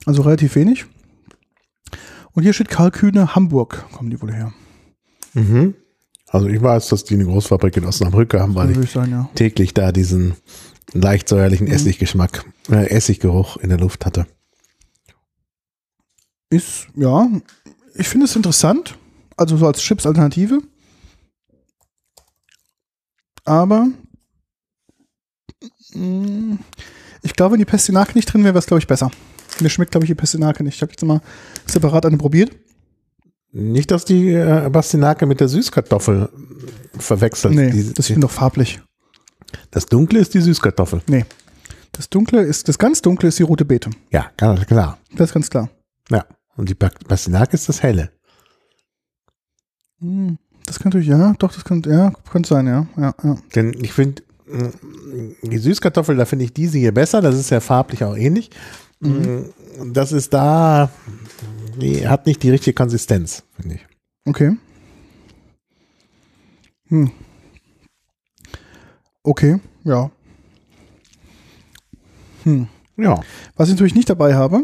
Also relativ wenig. Und hier steht Kalkühne Hamburg. Kommen die wohl her. Mhm. Also ich weiß, dass die eine Großfabrik in Osnabrück haben, weil ich, sagen, ja. täglich da diesen leicht säuerlichen mhm. Essiggeschmack, äh, Essiggeruch in der Luft hatte. Ist, ja, ich finde es interessant. Also so als Chips-Alternative. Aber mh, mm, ich glaube, wenn die Pestinake nicht drin wäre, wäre es, glaube ich, besser. Mir schmeckt, glaube ich, die Pestinake nicht. Ich habe jetzt mal separat eine probiert. Nicht, dass die äh, Bastinake mit der Süßkartoffel verwechselt. Nee, die, das ist noch farblich. Das Dunkle ist die Süßkartoffel. Nee. Das Dunkle ist, das ganz Dunkle ist die rote Beete. Ja, ganz klar. Das ist ganz klar. Ja. Und die Bastinake ist das Helle. Hm, das könnte, ja, doch, das könnte, ja, könnte sein, ja. ja, ja. Denn ich finde, die Süßkartoffel, da finde ich diese hier besser. Das ist ja farblich auch ähnlich. Mhm. Mm, das ist da, die hat nicht die richtige Konsistenz, finde ich. Okay. Hm. Okay, ja. Hm. Ja. Was ich natürlich nicht dabei habe,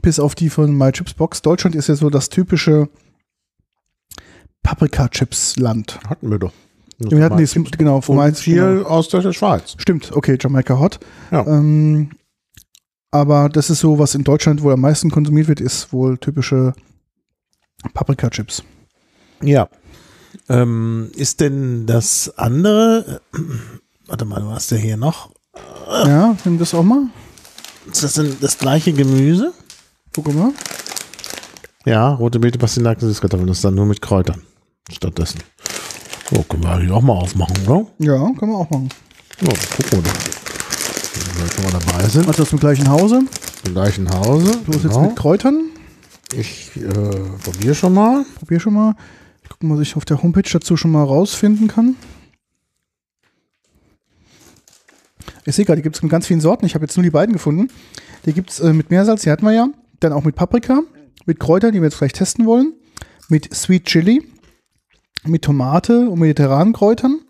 bis auf die von MyChipsBox, Deutschland ist ja so das typische Paprika-Chips-Land. Hatten wir doch. Wir hatten die, genau, von Und viel genau. aus der Schweiz. Stimmt, okay, Jamaica Hot. Ja. Ähm, aber das ist so, was in Deutschland wohl am meisten konsumiert wird, ist wohl typische Paprika-Chips. Ja. Ähm, ist denn das andere, äh, warte mal, du hast ja hier noch. Ja, nimm das auch mal. Ist das denn das gleiche Gemüse? Guck mal. Ja, rote Beete, Pastinaken, Süßkartoffeln. Das ist dann nur mit Kräutern stattdessen. So, können wir eigentlich auch mal aufmachen, oder? Ja, können wir auch machen. So, gucken wir doch wenn wir dabei sind. Also aus dem gleichen Hause. Im gleichen Hause. Du genau. jetzt mit Kräutern. Ich äh, probiere schon mal. Probier schon mal. Ich gucke mal, was ich auf der Homepage dazu schon mal rausfinden kann. Ich sehe gerade, die gibt es mit ganz vielen Sorten. Ich habe jetzt nur die beiden gefunden. Die gibt es äh, mit Meersalz, die hatten wir ja. Dann auch mit Paprika, mit Kräutern, die wir jetzt vielleicht testen wollen. Mit Sweet Chili, mit Tomate und mediterranen Kräutern.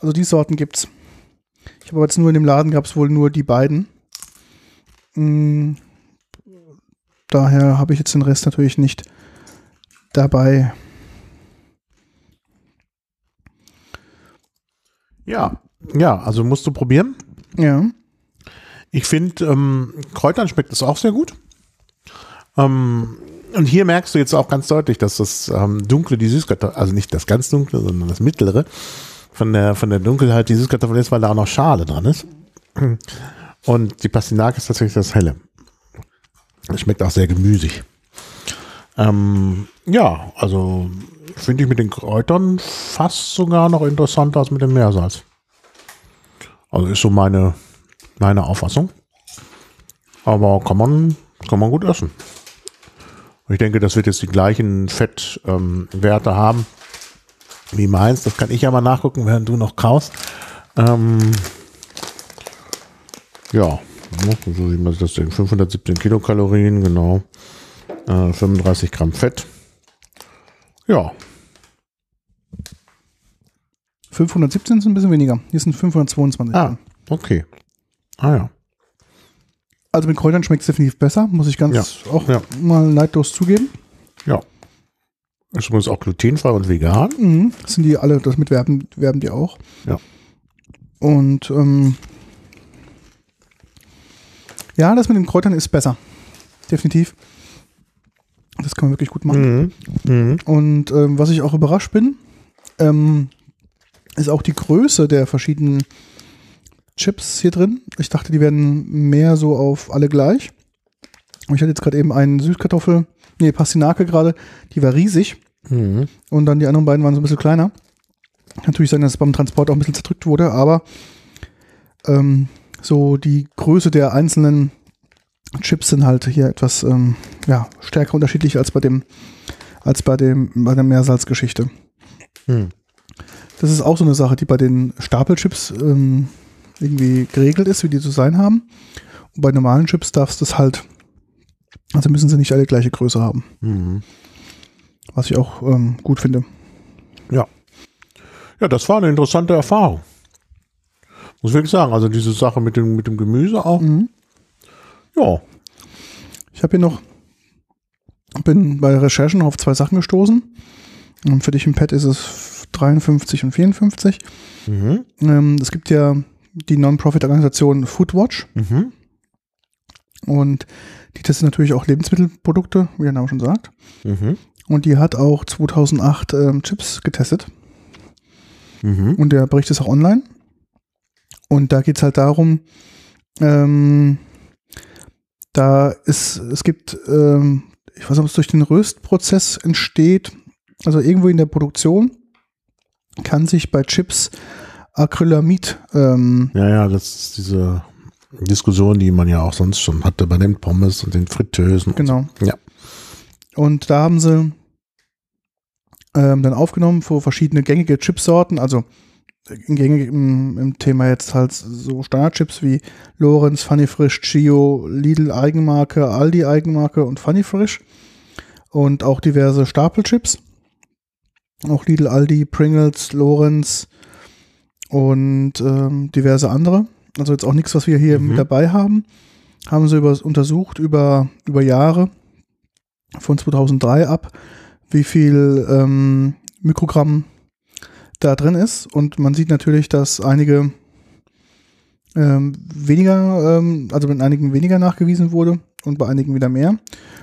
Also die Sorten gibt es. Ich habe aber jetzt nur in dem Laden gab es wohl nur die beiden. Mm, daher habe ich jetzt den Rest natürlich nicht dabei. Ja, ja, also musst du probieren. Ja. Ich finde, ähm, Kräutern schmeckt es auch sehr gut. Ähm, Und hier merkst du jetzt auch ganz deutlich, dass das ähm, Dunkle die Süßkartoffel, also nicht das ganz Dunkle, sondern das Mittlere, von der, von der Dunkelheit die Süßkartoffel ist, weil da auch noch Schale dran ist. Und die Pastinake ist tatsächlich das Helle. Es schmeckt auch sehr gemüsig. Ähm, ja, also finde ich mit den Kräutern fast sogar noch interessanter als mit dem Meersalz. Also ist so meine, meine Auffassung. Aber kann man, kann man gut essen. Und ich denke, das wird jetzt die gleichen Fettwerte ähm, haben wie meins. Das kann ich ja mal nachgucken, während du noch kaust. Ähm, ja, so sieht man sich das denn. 517 Kilokalorien, genau. Äh, 35 Gramm Fett. Ja. 517 sind ein bisschen weniger. Hier sind 522. Ah, okay. Ah ja. Also mit Kräutern schmeckt es definitiv besser, muss ich ganz Ja, auch ja. mal neidlos zugeben. Ja. Ist übrigens auch glutenfrei und vegan. Mhm. Das sind die alle, das mit werben, werben die auch. Ja. Und ähm, ja, das mit den Kräutern ist besser. Definitiv. Das kann man wirklich gut machen. Mhm. Mhm. Und ähm, was ich auch überrascht bin, ähm, ist auch die Größe der verschiedenen Chips hier drin. Ich dachte, die werden mehr so auf alle gleich. Und ich hatte jetzt gerade eben einen Süßkartoffel, nee, Pastinake gerade, die war riesig. Mhm. Und dann die anderen beiden waren so ein bisschen kleiner. Natürlich sein, dass es beim Transport auch ein bisschen zerdrückt wurde, aber ähm, so die Größe der einzelnen Chips sind halt hier etwas ähm, ja, stärker unterschiedlich als bei dem, als bei dem, bei der Meersalzgeschichte. Mhm. Das ist auch so eine Sache, die bei den Stapelchips ähm, irgendwie geregelt ist, wie die zu sein haben. Und bei normalen Chips darfst du das halt, also müssen sie nicht alle gleiche Größe haben. Mhm. Was ich auch ähm, gut finde. Ja. Ja, das war eine interessante Erfahrung. Muss wirklich sagen, also diese Sache mit dem, mit dem Gemüse auch. Mhm. Ja. Ich habe hier noch, bin bei Recherchen auf zwei Sachen gestoßen. Und für dich im Pad ist es 53 und 54. Mhm. Ähm, es gibt ja die Non-Profit-Organisation Foodwatch Mhm. und die testet natürlich auch Lebensmittelprodukte, wie der Name schon sagt. Mhm. Und die hat auch 2008 ähm, Chips getestet. Mhm. Und der Bericht ist auch online. Und da geht es halt darum, ähm, da ist, es gibt, ähm, ich weiß nicht, ob es durch den Röstprozess entsteht, also irgendwo in der Produktion kann sich bei Chips Acrylamid, ähm, Ja, ja, das ist diese Diskussion, die man ja auch sonst schon hatte bei den Pommes und den Fritteusen. genau. Ja. Und da haben sie ähm, dann aufgenommen für verschiedene gängige Chipsorten, also gängig im, im Thema jetzt halt so Standardchips wie Lorenz, Funny Frisch, Chio, Lidl Eigenmarke, Aldi Eigenmarke und Funny Frisch und auch diverse Stapelchips. Auch Lidl, Aldi, Pringles, Lorenz und ähm, diverse andere. Also jetzt auch nichts, was wir hier Mhm. mit dabei haben. Haben sie über, untersucht über, über Jahre von 2003 ab, wie viel ähm, Mikrogramm da drin ist. Und man sieht natürlich, dass einige ähm, weniger, ähm, also bei einigen weniger nachgewiesen wurde und bei einigen wieder mehr.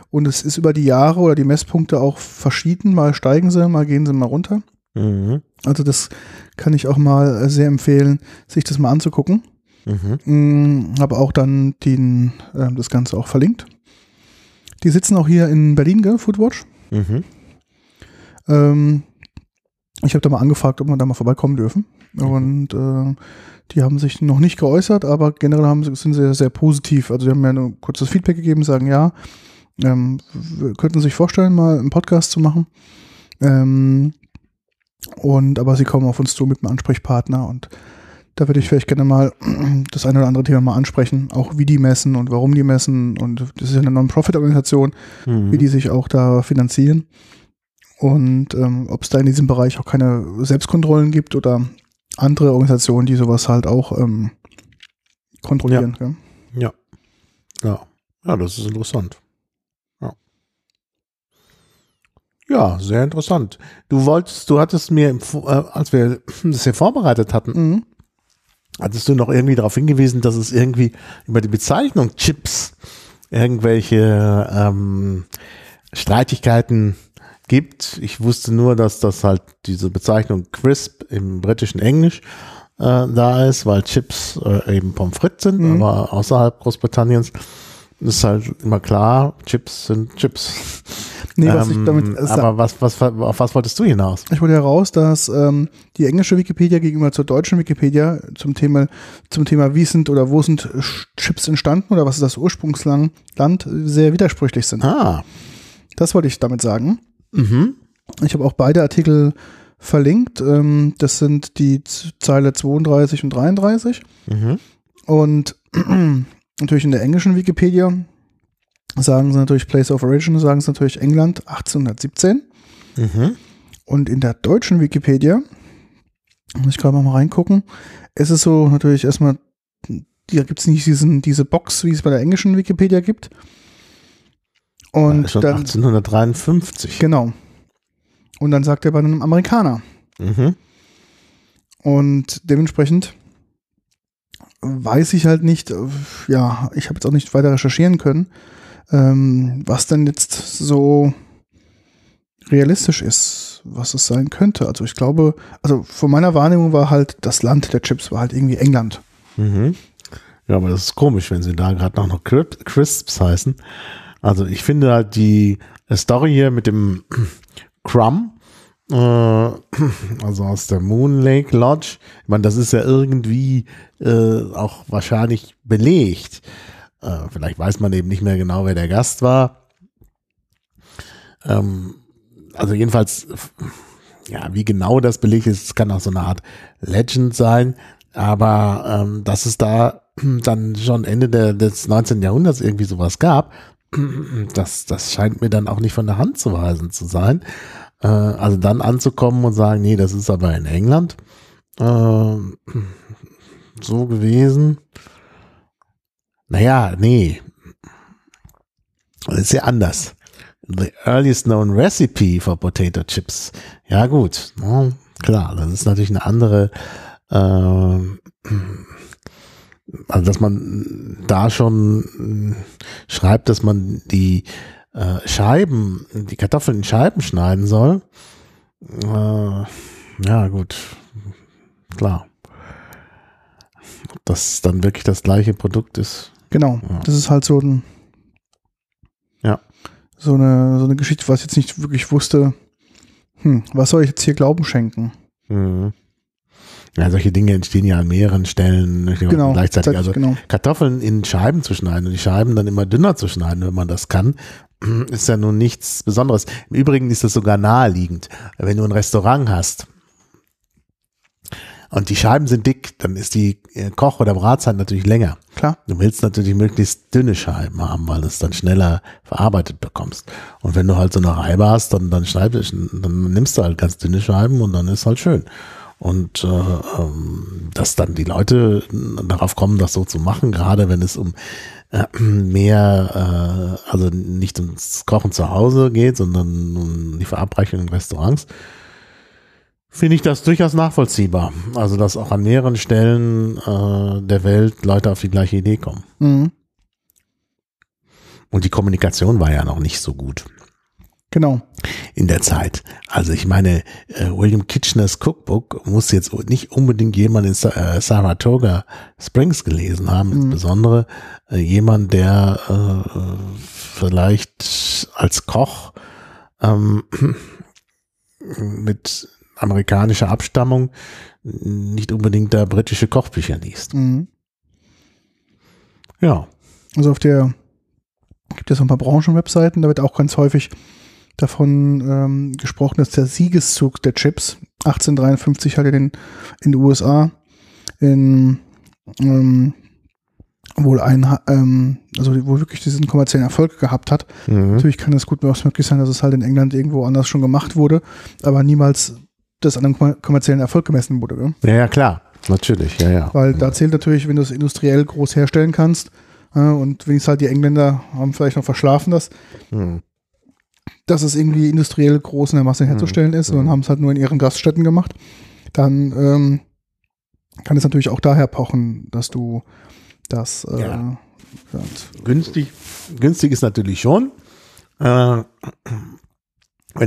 Und es ist über die Jahre oder die Messpunkte auch verschieden. Mal steigen sie, mal gehen sie mal runter. Mhm. Also das kann ich auch mal äh, sehr empfehlen, sich das mal anzugucken. Mhm. Mm, Habe auch dann den, äh, das Ganze auch verlinkt. Die sitzen auch hier in Berlin, gell, Foodwatch. Mhm. Ähm, ich habe da mal angefragt, ob wir da mal vorbeikommen dürfen. Und äh, die haben sich noch nicht geäußert, aber generell haben, sie- sind sie sehr, sehr positiv. Also die haben mir ein kurzes Feedback gegeben, sagen ja, ähm, wir könnten sich vorstellen, mal einen Podcast zu machen. Ähm, und aber sie kommen auf uns zu mit einem Ansprechpartner und da würde ich vielleicht gerne mal das eine oder andere Thema mal ansprechen, auch wie die messen und warum die messen. Und das ist ja eine Non-Profit-Organisation, Mhm. wie die sich auch da finanzieren. Und ähm, ob es da in diesem Bereich auch keine Selbstkontrollen gibt oder andere Organisationen, die sowas halt auch ähm, kontrollieren. gell? Ja. Ja. Ja, das ist interessant. Ja. Ja, sehr interessant. Du wolltest, du hattest mir, äh, als wir das hier vorbereitet hatten, Mhm. hattest du noch irgendwie darauf hingewiesen, dass es irgendwie über die Bezeichnung Chips irgendwelche ähm, Streitigkeiten gibt. Ich wusste nur, dass das halt diese Bezeichnung crisp im britischen Englisch äh, da ist, weil Chips äh, eben Pommes frites sind, Mhm. aber außerhalb Großbritanniens ist halt immer klar, Chips sind Chips. Nee, was ich Ähm, damit äh, aber was, was, auf was wolltest du hinaus? Ich wollte heraus, dass ähm, die englische Wikipedia gegenüber zur deutschen Wikipedia zum Thema, zum Thema wie sind oder wo sind Chips entstanden oder was ist das Ursprungsland Land, sehr widersprüchlich sind. Ah, Das wollte ich damit sagen. mhm. Ich habe auch beide Artikel verlinkt. Ähm, das sind die Zeile 32 und 33. Mhm. Und natürlich in der englischen Wikipedia sagen sie natürlich Place of Origin, sagen sie natürlich England 1817. Mhm. Und in der deutschen Wikipedia, muss ich gerade mal reingucken, ist es so natürlich erstmal, da gibt es nicht diesen, diese Box, wie es bei der englischen Wikipedia gibt. Und schon dann, 1853. genau. Und dann sagt er bei einem Amerikaner. Mhm. Und dementsprechend weiß ich halt nicht, ja, ich habe jetzt auch nicht weiter recherchieren können, ähm, was denn jetzt so realistisch ist, was es sein könnte. Also ich glaube, also von meiner Wahrnehmung war halt, das Land der Chips war halt irgendwie England. Mhm. Ja, aber das ist komisch, wenn sie da gerade noch, noch Cri- Crisps heißen. Also ich finde halt die Story hier mit dem Crumb, äh, also aus der Moon Lake Lodge, ich meine, das ist ja irgendwie äh, auch wahrscheinlich belegt. Äh, vielleicht weiß man eben nicht mehr genau, wer der Gast war. Ähm, also jedenfalls, ja, wie genau das belegt ist, kann auch so eine Art Legend sein. Aber ähm, dass es da dann schon Ende der, des 19. Jahrhunderts irgendwie sowas gab, das, das scheint mir dann auch nicht von der Hand zu weisen zu sein. Äh, also dann anzukommen und sagen, nee, das ist aber in England äh, so gewesen. Naja, nee. Das ist ja anders. The earliest known recipe for potato chips. Ja gut, na, klar, das ist natürlich eine andere ähm, also dass man da schon äh, schreibt, dass man die äh, Scheiben, die Kartoffeln in Scheiben schneiden soll. Äh, ja, gut, klar. Ob das dann wirklich das gleiche Produkt ist. Genau, Ja. das ist halt so ein Ja. so eine so eine Geschichte, was ich jetzt nicht wirklich wusste. Hm, was soll ich jetzt hier Glauben schenken? Mhm. Ja, solche Dinge entstehen ja an mehreren Stellen Genau, gleichzeitig. Also genau. Kartoffeln in Scheiben zu schneiden und die Scheiben dann immer dünner zu schneiden, wenn man das kann, ist ja nun nichts Besonderes. Im Übrigen ist das sogar naheliegend. Wenn du ein Restaurant hast und die Scheiben sind dick, dann ist die äh, Koch- oder Bratzeit natürlich länger. Klar. Du willst natürlich möglichst dünne Scheiben haben, weil du es dann schneller verarbeitet bekommst. Und wenn du halt so eine Reibe hast, dann, dann, schneidest, dann nimmst du halt ganz dünne Scheiben und dann ist halt schön. Und äh, ähm, dass dann die Leute darauf kommen, das so zu machen, gerade wenn es um äh, mehr, äh, also nicht ums Kochen zu Hause geht, sondern um die Verabreichung in Restaurants, finde ich das durchaus nachvollziehbar. Also dass auch an mehreren Stellen äh, der Welt Leute auf die gleiche Idee kommen. Mhm. Und die Kommunikation war ja noch nicht so gut Genau. in der Zeit. Also ich meine, äh, William Kitcheners Cookbook muss jetzt nicht unbedingt jemand in Sa äh, Saratoga Springs gelesen haben, Mhm. insbesondere äh, jemand, der vielleicht als Koch ähm, mit amerikanischer Abstammung nicht unbedingt da britische Kochbücher liest. Mhm. Ja. Also auf der gibt es so ein paar Branchenwebseiten, da wird auch ganz häufig davon ähm, gesprochen, dass der Siegeszug der Chips 1853 halt in den, in den USA in ähm, wohl ein, ähm, also wohl wirklich diesen kommerziellen Erfolg gehabt hat. Mhm. Natürlich kann es gut möglich sein, dass es halt in England irgendwo anders schon gemacht wurde, aber niemals das an einem kommer- kommerziellen Erfolg gemessen wurde. Gell? Ja, ja, klar. Natürlich, ja, ja. Weil da zählt natürlich, wenn du es industriell groß herstellen kannst, äh, und wenigstens halt die Engländer haben vielleicht noch verschlafen das, Mhm. dass es irgendwie industriell groß in der Masse herzustellen ist, sondern haben es halt nur in ihren Gaststätten gemacht, dann ähm, kann es natürlich auch daher pochen, dass du das äh, ja. günstig, günstig ist natürlich schon, äh, wenn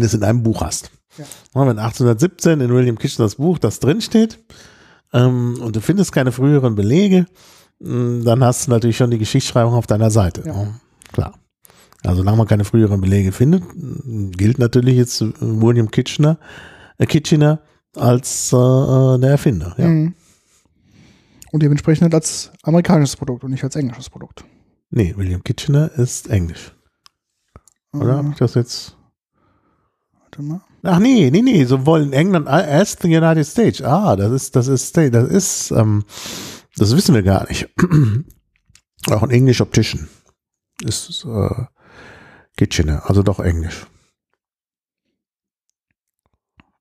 du es in einem Buch hast. Ja. Wenn 1817 in William Kitcheners Buch das drinsteht ähm, und du findest keine früheren Belege, mh, dann hast du natürlich schon die Geschichtsschreibung auf deiner Seite. Ja. Ja, klar. Also solange man keine früheren Belege findet, mh, gilt natürlich jetzt äh, William Kitchener, äh, Kitchener als äh, äh, der Erfinder. Ja. Mhm. Und dementsprechend halt als amerikanisches Produkt und nicht als englisches Produkt. Nee, William Kitchener ist Englisch. Oder? Hab Äh, ich das jetzt? warte mal. Ach nee, nee, nee, sowohl in England als the United States. Ah, das ist, das ist, das ist, ähm, das wissen wir gar nicht. Auch ein English Optician ist äh, Kitchener, also doch Englisch.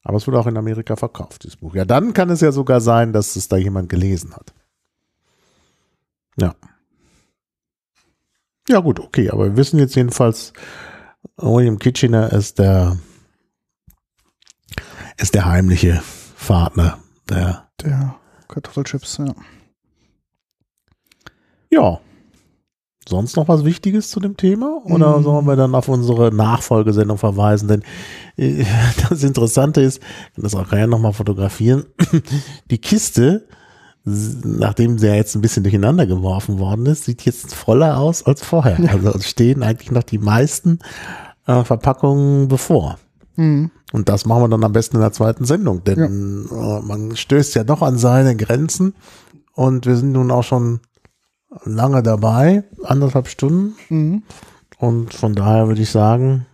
Aber es wurde auch in Amerika verkauft, dieses Buch. Ja, dann kann es ja sogar sein, dass es da jemand gelesen hat. Ja. Ja, gut, okay, aber wir wissen jetzt jedenfalls, William Kitchener ist der ist der heimliche Partner. Der, Der Kartoffelchips, ja. ja. Sonst noch was Wichtiges zu dem Thema? Oder Mm. sollen wir dann auf unsere Nachfolgesendung verweisen? Denn äh, das Interessante ist, das auch gerne nochmal fotografieren, die Kiste, nachdem sie ja jetzt ein bisschen durcheinander geworfen worden ist, sieht jetzt voller aus als vorher. Also es stehen eigentlich noch die meisten äh, Verpackungen bevor. Mhm. Und das machen wir dann am besten in der zweiten Sendung, denn äh, man stößt ja doch an seine Grenzen und wir sind nun auch schon lange dabei, anderthalb Stunden Mhm. und von daher würde ich sagen,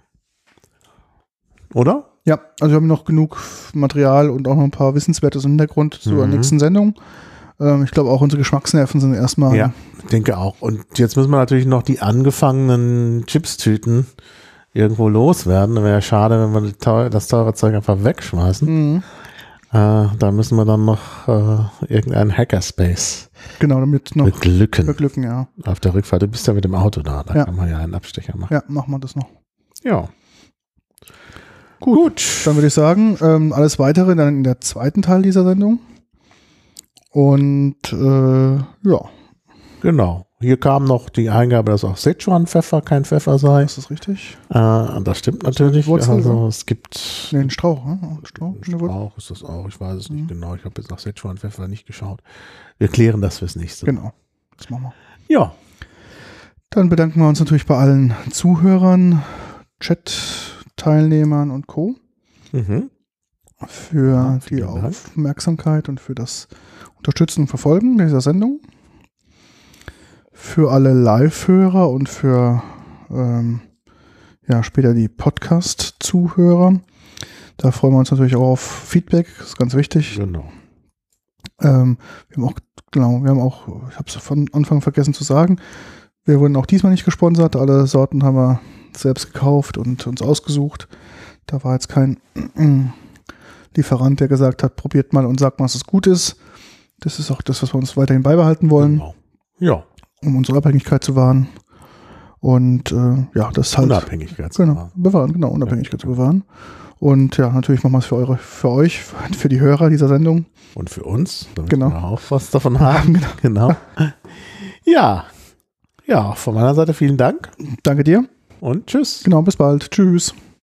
oder? Ja, also wir haben noch genug Material und auch noch ein paar Wissenswertes im Hintergrund zur Mhm. nächsten Sendung. Ähm, ich glaube auch unsere Geschmacksnerven sind erstmal Ja, ich denke auch. Und jetzt müssen wir natürlich noch die angefangenen Chipstüten irgendwo loswerden. Wäre ja schade, wenn wir das teure Zeug einfach wegschmeißen. Mhm. Äh, da müssen wir dann noch äh, irgendeinen Hackerspace Genau, damit noch beglücken. beglücken, ja. Auf der Rückfahrt, du bist ja mit dem Auto da, da Ja. kann man ja einen Abstecher machen. Ja, machen wir das noch. Ja. Gut. Dann würde ich sagen, ähm, alles weitere dann in der zweiten Teil dieser Sendung. Und äh, ja, Genau. Hier kam noch die Eingabe, dass auch Szechuan-Pfeffer kein Pfeffer sei. ist das richtig? Äh, das stimmt natürlich. Wurzel, also es gibt Nee, ein Strauch, ne? Ein Strauch, eine Wurzel. auch, ist das auch, ich weiß es nicht Mhm. genau. Ich habe jetzt nach Szechuan-Pfeffer nicht geschaut. Wir klären das fürs nächste. Genau, das machen wir. Ja. Dann bedanken wir uns natürlich bei allen Zuhörern, Chat-Teilnehmern und Co. Mhm. für Ja, die Dank. Aufmerksamkeit und für das Unterstützen und Verfolgen dieser Sendung. Für alle Live-Hörer und für ähm, ja, später die Podcast-Zuhörer. Da freuen wir uns natürlich auch auf Feedback, das ist ganz wichtig. Genau. Ähm, wir haben auch, genau, wir haben auch, ich habe es von Anfang vergessen zu sagen, wir wurden auch diesmal nicht gesponsert. Alle Sorten haben wir selbst gekauft und uns ausgesucht. Da war jetzt kein Lieferant, der gesagt hat, probiert mal und sagt mal, dass es gut ist. Das ist auch das, was wir uns weiterhin beibehalten wollen, genau. Ja, um unsere Abhängigkeit zu wahren. Und äh, ja, das ist halt Unabhängigkeit. Genau, bewahren, genau, Unabhängigkeit zu bewahren. Und ja, natürlich machen wir es für eure, für euch, für die Hörer dieser Sendung. Und für uns, damit Genau. wir auch was davon haben. genau. Ja. Ja, von meiner Seite vielen Dank Danke dir. und tschüss. Genau, bis bald. Tschüss.